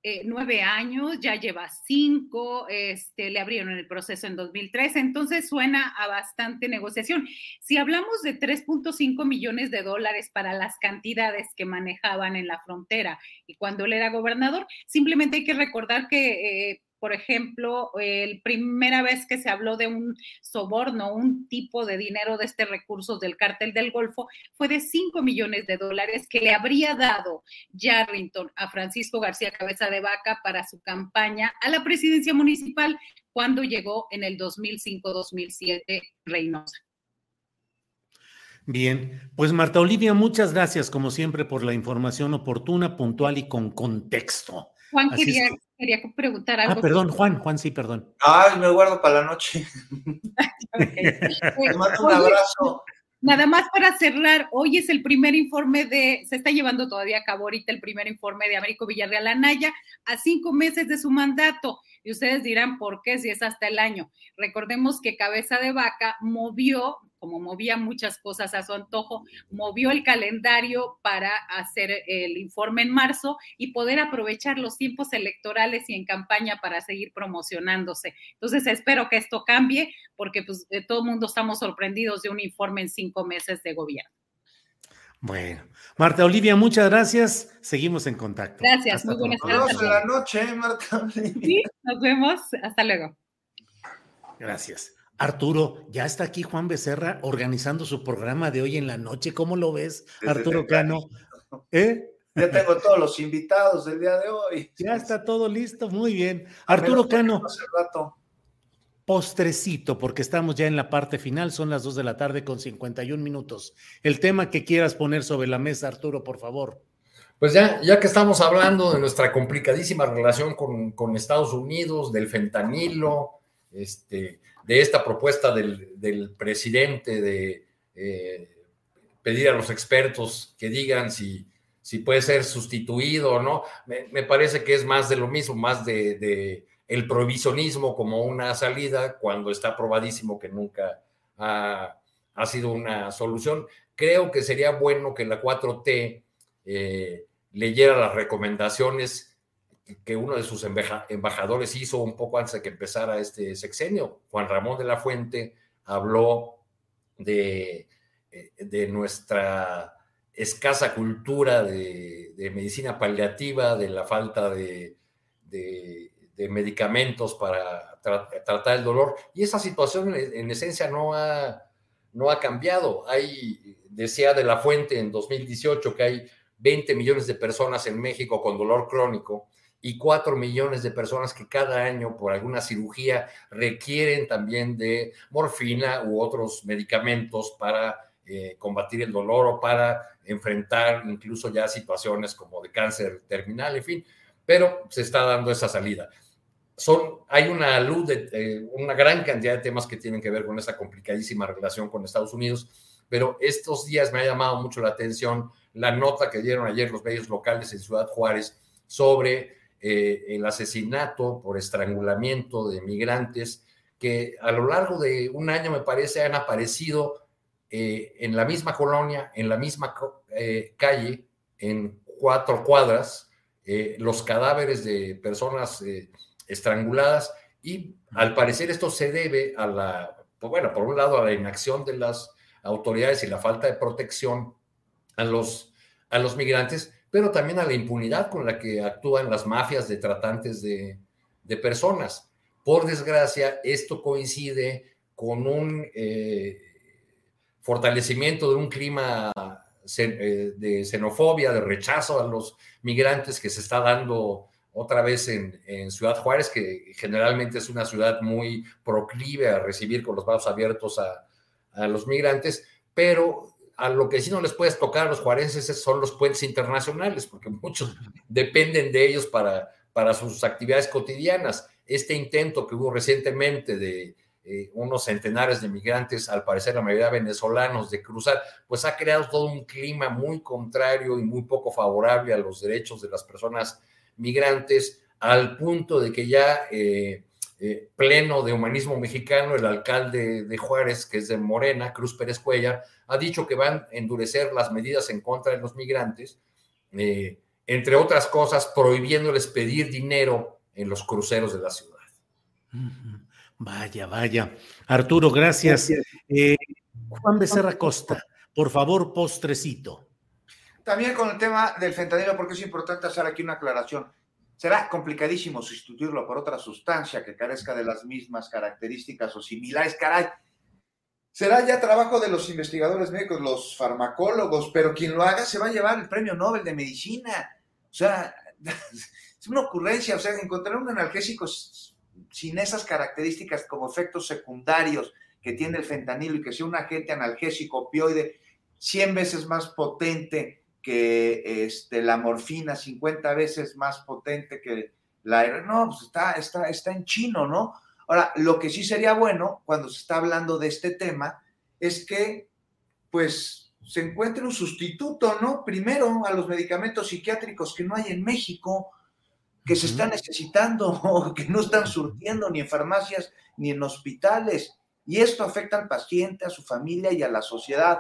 eh, nueve años, ya lleva cinco, este, le abrieron el proceso en 2003, entonces suena a bastante negociación. Si hablamos de 3.5 millones de dólares para las cantidades que manejaban en la frontera y cuando él era gobernador, simplemente hay que recordar que... Eh, por ejemplo, la primera vez que se habló de un soborno, un tipo de dinero de este recursos del cártel del Golfo, fue de 5 millones de dólares que le habría dado Yarrington a Francisco García Cabeza de Vaca para su campaña a la presidencia municipal cuando llegó en el 2005-2007 Reynosa. Bien, pues Marta Olivia, muchas gracias como siempre por la información oportuna, puntual y con contexto. Juan quería, quería, preguntar algo. Ah, perdón, Juan, Juan, sí, perdón. Ay, me guardo para la noche. Te mando un abrazo. Nada más para cerrar, hoy es el primer informe de, se está llevando todavía a cabo ahorita el primer informe de Américo Villarreal Anaya a cinco meses de su mandato. Y ustedes dirán, ¿por qué si es hasta el año? Recordemos que Cabeza de Vaca movió como movía muchas cosas a su antojo, movió el calendario para hacer el informe en marzo y poder aprovechar los tiempos electorales y en campaña para seguir promocionándose. Entonces, espero que esto cambie porque pues todo el mundo estamos sorprendidos de un informe en cinco meses de gobierno. Bueno, Marta Olivia, muchas gracias. Seguimos en contacto. Gracias, muy buenas tardes. Nos vemos en la noche, Marta Olivia. Sí, nos vemos. Hasta luego. Gracias. Arturo, ya está aquí Juan Becerra organizando su programa de hoy en la noche. ¿Cómo lo ves, Arturo Cano? ¿Eh? Ya tengo todos los invitados del día de hoy. Ya está todo listo, muy bien. Arturo Cano. Postrecito, porque estamos ya en la parte final, son las 2 de la tarde con 51 minutos. El tema que quieras poner sobre la mesa, Arturo, por favor. Pues ya, ya que estamos hablando de nuestra complicadísima relación con, con Estados Unidos, del fentanilo, este, de esta propuesta del, presidente de eh, pedir a los expertos que digan si, si puede ser sustituido o no, me, parece que es más de lo mismo, más de, el provisionismo como una salida cuando está probadísimo que nunca ha, sido una solución. Creo que sería bueno que la 4T eh, leyera las recomendaciones que uno de sus embajadores hizo un poco antes de que empezara este sexenio. Juan Ramón de la Fuente habló de, eh, de nuestra escasa cultura de, medicina paliativa, de la falta de, medicamentos para tratar el dolor. Y esa situación en, esencia no ha, no ha cambiado. Hay, decía de la Fuente en 2018 que hay 20 millones de personas en México con dolor crónico y cuatro millones de personas que cada año por alguna cirugía requieren también de morfina u otros medicamentos para eh, combatir el dolor o para enfrentar incluso ya situaciones como de cáncer terminal, en fin, pero se está dando esa salida. Son, hay una luz de una gran cantidad de temas que tienen que ver con esa complicadísima relación con Estados Unidos, pero estos días me ha llamado mucho la atención la nota que dieron ayer los medios locales en Ciudad Juárez sobre eh, el asesinato por estrangulamiento de migrantes que a lo largo de un año, me parece, han aparecido eh, en la misma colonia, en la misma eh, calle, en cuatro cuadras, los cadáveres de personas estranguladas. Y al parecer esto se debe a la, pues bueno, por un lado a la inacción de las autoridades y la falta de protección a los, a los migrantes, pero también a la impunidad con la que actúan las mafias de tratantes de, personas. Por desgracia, esto coincide con un eh, fortalecimiento de un clima eh, de xenofobia, de rechazo a los migrantes que se está dando otra vez en, Ciudad Juárez, que generalmente es una ciudad muy proclive a recibir con los brazos abiertos a, a los migrantes, pero a lo que sí no les puedes tocar a los juarenses son los puentes internacionales, porque muchos dependen de ellos para, para sus actividades cotidianas. Este intento que hubo recientemente de eh, unos centenares de migrantes, al parecer la mayoría venezolanos, de cruzar, pues ha creado todo un clima muy contrario y muy poco favorable a los derechos de las personas migrantes, al punto de que ya eh, eh, pleno de humanismo mexicano, el alcalde de Juárez, que es de Morena, Cruz Pérez Cuellar, ha dicho que van a endurecer las medidas en contra de los migrantes, eh, entre otras cosas, prohibiéndoles pedir dinero en los cruceros de la ciudad. Vaya, vaya. Arturo, gracias. Eh, Juan Becerra Costa, por favor, postrecito. También con el tema del fentanilo, porque es importante hacer aquí una aclaración. Será complicadísimo sustituirlo por otra sustancia que carezca de las mismas características o similares. Caray, será ya trabajo de los investigadores médicos, los farmacólogos, pero quien lo haga se va a llevar el premio Nobel de Medicina. O sea, es una ocurrencia, o sea, encontrar un analgésico sin esas características como efectos secundarios que tiene el fentanilo y que sea un agente analgésico opioide 100 veces más potente que este, la morfina 50 veces más potente que la... No, pues está, está, está en chino, ¿no? Ahora, lo que sí sería bueno cuando se está hablando de este tema es que, pues, se encuentre un sustituto, ¿no? Primero a los medicamentos psiquiátricos que no hay en México, que se están necesitando, que no están surtiendo ni en farmacias ni en hospitales. Y esto afecta al paciente, a su familia y a la sociedad.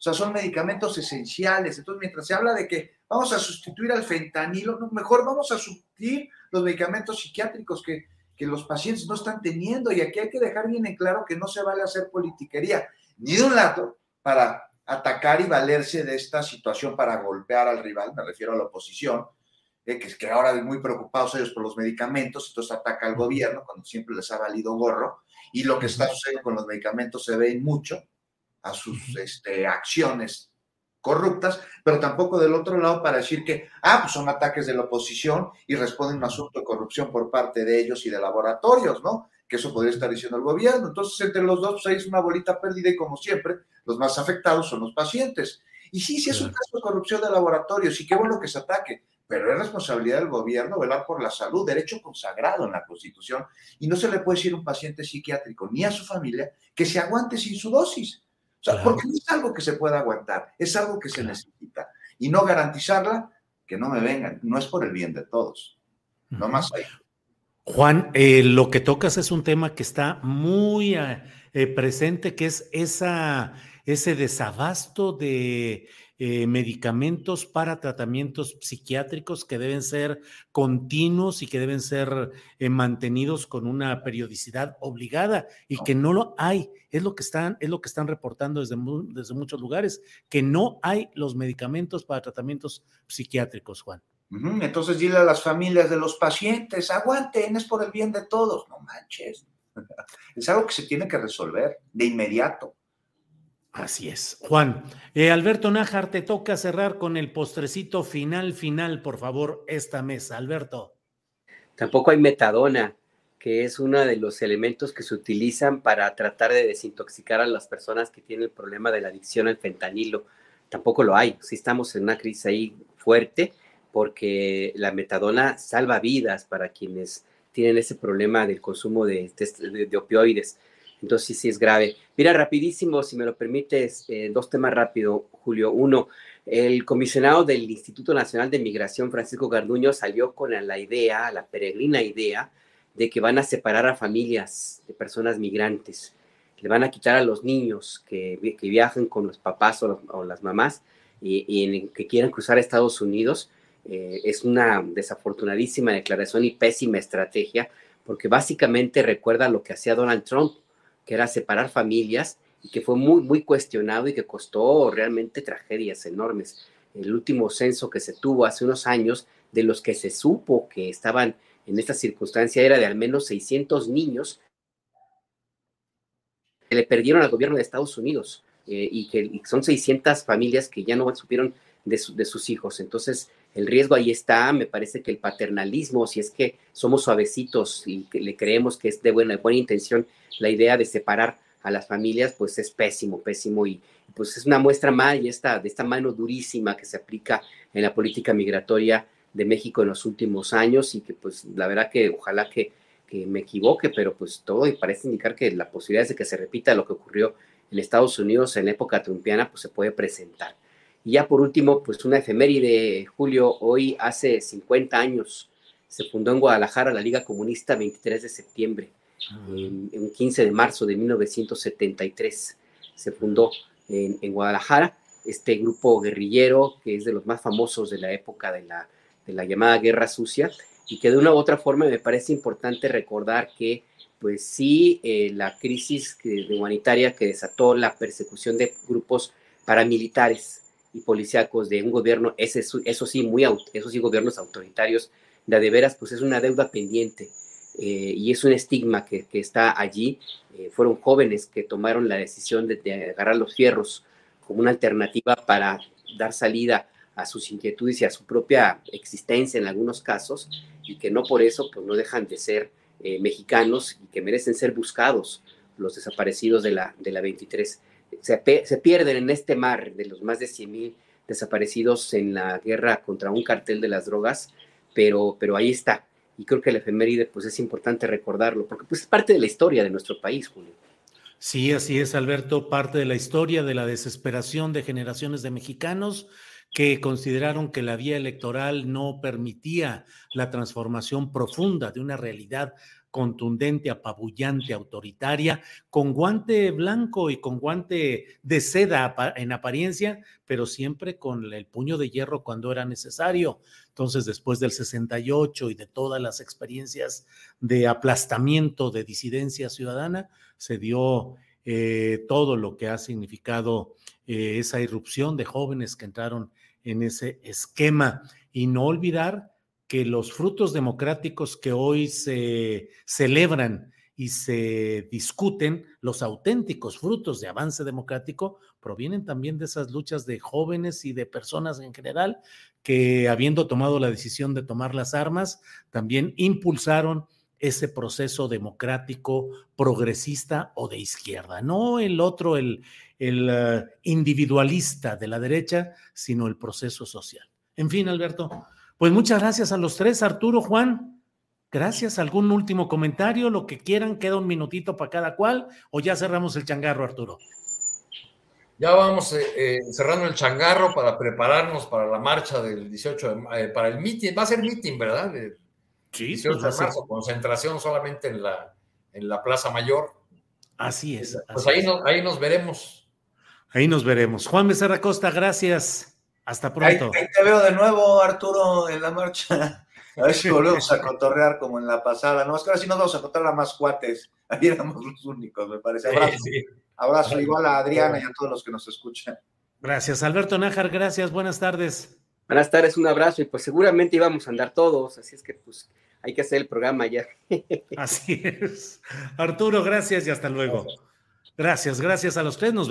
O sea, son medicamentos esenciales. Entonces, mientras se habla de que vamos a sustituir al fentanilo, mejor vamos a sustituir los medicamentos psiquiátricos que, que los pacientes no están teniendo. Y aquí hay que dejar bien en claro que no se vale hacer politiquería, ni de un lado, para atacar y valerse de esta situación para golpear al rival, me refiero a la oposición, eh, que, que ahora muy preocupados ellos por los medicamentos, entonces ataca al gobierno cuando siempre les ha valido gorro, y lo que está sucediendo con los medicamentos se ve mucho, a sus este, acciones corruptas, pero tampoco del otro lado para decir que, ah, pues son ataques de la oposición y responden a un asunto de corrupción por parte de ellos y de laboratorios, ¿no? Que eso podría estar diciendo el gobierno. Entonces, entre los dos, pues ahí es una bolita perdida y como siempre, los más afectados son los pacientes. Y sí, sí es un caso de corrupción de laboratorios y qué bueno que se ataque, pero es responsabilidad del gobierno velar por la salud, derecho consagrado en la Constitución, y no se le puede decir a un paciente psiquiátrico ni a su familia que se aguante sin su dosis o sea, porque no es algo que se pueda aguantar, es algo que se necesita. Y no garantizarla, que no me vengan, no es por el bien de todos. No más ahí. Juan, eh, lo que tocas es un tema que está muy eh, eh, presente, que es esa, ese desabasto de eh, medicamentos para tratamientos psiquiátricos que deben ser continuos y que deben ser eh, mantenidos con una periodicidad obligada y que no lo hay. Es lo que están, es lo que están reportando desde, desde muchos lugares, que no hay los medicamentos para tratamientos psiquiátricos, Juan. Entonces dile a las familias de los pacientes, aguanten, es por el bien de todos, no manches. Es algo que se tiene que resolver de inmediato. Así es. Juan, eh, Alberto Nájar, te toca cerrar con el postrecito final, final, por favor, esta mesa. Alberto. Tampoco hay metadona, que es uno de los elementos que se utilizan para tratar de desintoxicar a las personas que tienen el problema de la adicción al fentanilo. Tampoco lo hay. Sí estamos en una crisis ahí fuerte porque la metadona salva vidas para quienes tienen ese problema del consumo de opioides. Entonces sí, sí es grave. Mira, rapidísimo, si me lo permites, eh, dos temas rápido, Julio. Uno, el comisionado del Instituto Nacional de Migración, Francisco Garduño, salió con la idea, la peregrina idea, de que van a separar a familias de personas migrantes. Le van a quitar a los niños que, viajan con los papás o, las mamás y, que quieran cruzar a Estados Unidos. Eh, es una desafortunadísima declaración y pésima estrategia, porque básicamente recuerda lo que hacía Donald Trump que era separar familias y que fue muy, muy cuestionado y que costó realmente tragedias enormes. el último censo que se tuvo hace unos años, de los que se supo que estaban en esta circunstancia, era de al menos 600 niños que le perdieron al gobierno de Estados Unidos eh, y que son 600 familias que ya no supieron de, de, sus hijos. Entonces, el riesgo ahí está. Me parece que el paternalismo, si es que somos suavecitos y que le creemos que es de buena, buena intención la idea de separar a las familias, pues es pésimo, pésimo y pues es una muestra más de esta, de esta mano durísima que se aplica en la política migratoria de México en los últimos años y que pues la verdad que ojalá que, que me equivoque, pero pues todo y parece indicar que la posibilidad de que se repita lo que ocurrió en Estados Unidos en época trumpiana pues se puede presentar. Y ya por último, pues una efeméride, Julio, hoy hace 50 años se fundó en Guadalajara la Liga Comunista 23 de septiembre, ah. en, 15 de marzo de 1973 se fundó en, en, Guadalajara. Este grupo guerrillero que es de los más famosos de la época de la, de la llamada Guerra Sucia. Y que de una u otra forma me parece importante recordar que pues sí, eh, la crisis humanitaria que desató la persecución de grupos paramilitares y policíacos de un gobierno, ese, eso sí, muy, esos sí gobiernos autoritarios, de, de veras, pues es una deuda pendiente eh, y es un estigma que, que está allí. Eh, fueron jóvenes que tomaron la decisión de, de, agarrar los fierros como una alternativa para dar salida a sus inquietudes y a su propia existencia en algunos casos y que no por eso pues no dejan de ser eh, mexicanos y que merecen ser buscados los desaparecidos de la, de la 23 se, pierden en este mar de los más de 100 mil desaparecidos en la guerra contra un cartel de las drogas, pero, pero ahí está. Y creo que el efeméride, pues es importante recordarlo, porque pues es parte de la historia de nuestro país, Julio. Sí, así es, Alberto, parte de la historia de la desesperación de generaciones de mexicanos que consideraron que la vía electoral no permitía la transformación profunda de una realidad contundente, apabullante, autoritaria, con guante blanco y con guante de seda en apariencia, pero siempre con el puño de hierro cuando era necesario. Entonces, después del 68 y de todas las experiencias de aplastamiento de disidencia ciudadana, se dio eh, todo lo que ha significado eh, esa irrupción de jóvenes que entraron en ese esquema. Y no olvidar que los frutos democráticos que hoy se celebran y se discuten, los auténticos frutos de avance democrático, provienen también de esas luchas de jóvenes y de personas en general que, habiendo tomado la decisión de tomar las armas, también impulsaron ese proceso democrático, progresista o de izquierda, no el otro, el, el uh, individualista de la derecha, sino el proceso social. En fin, Alberto, pues muchas gracias a los tres, Arturo, Juan. Gracias. ¿Algún último comentario? Lo que quieran, queda un minutito para cada cual o ya cerramos el changarro, Arturo. Ya vamos eh, eh, cerrando el changarro para prepararnos para la marcha del 18 de, eh, para el meeting. Va a ser meeting, ¿verdad? sí, 18 pues de marzo, concentración solamente en la, en la Plaza Mayor. Así es. Pues ahí, Nos, ahí nos veremos. Ahí nos veremos. Juan Becerra Costa, gracias. Hasta pronto. Ahí, te veo de nuevo, Arturo, en la marcha. A ver si volvemos a cotorrear como en la pasada. No, es que ahora sí nos vamos a encontrar a más cuates. Ahí éramos los únicos, me parece. Abrazo. Abrazo igual a Adriana y a todos los que nos escuchan. Gracias, Alberto Nájar. Gracias, buenas tardes. Buenas tardes, un abrazo. Y pues seguramente íbamos a andar todos, así es que pues hay que hacer el programa ya. Así es. Arturo, gracias y hasta luego. Gracias, gracias a los tres. Nos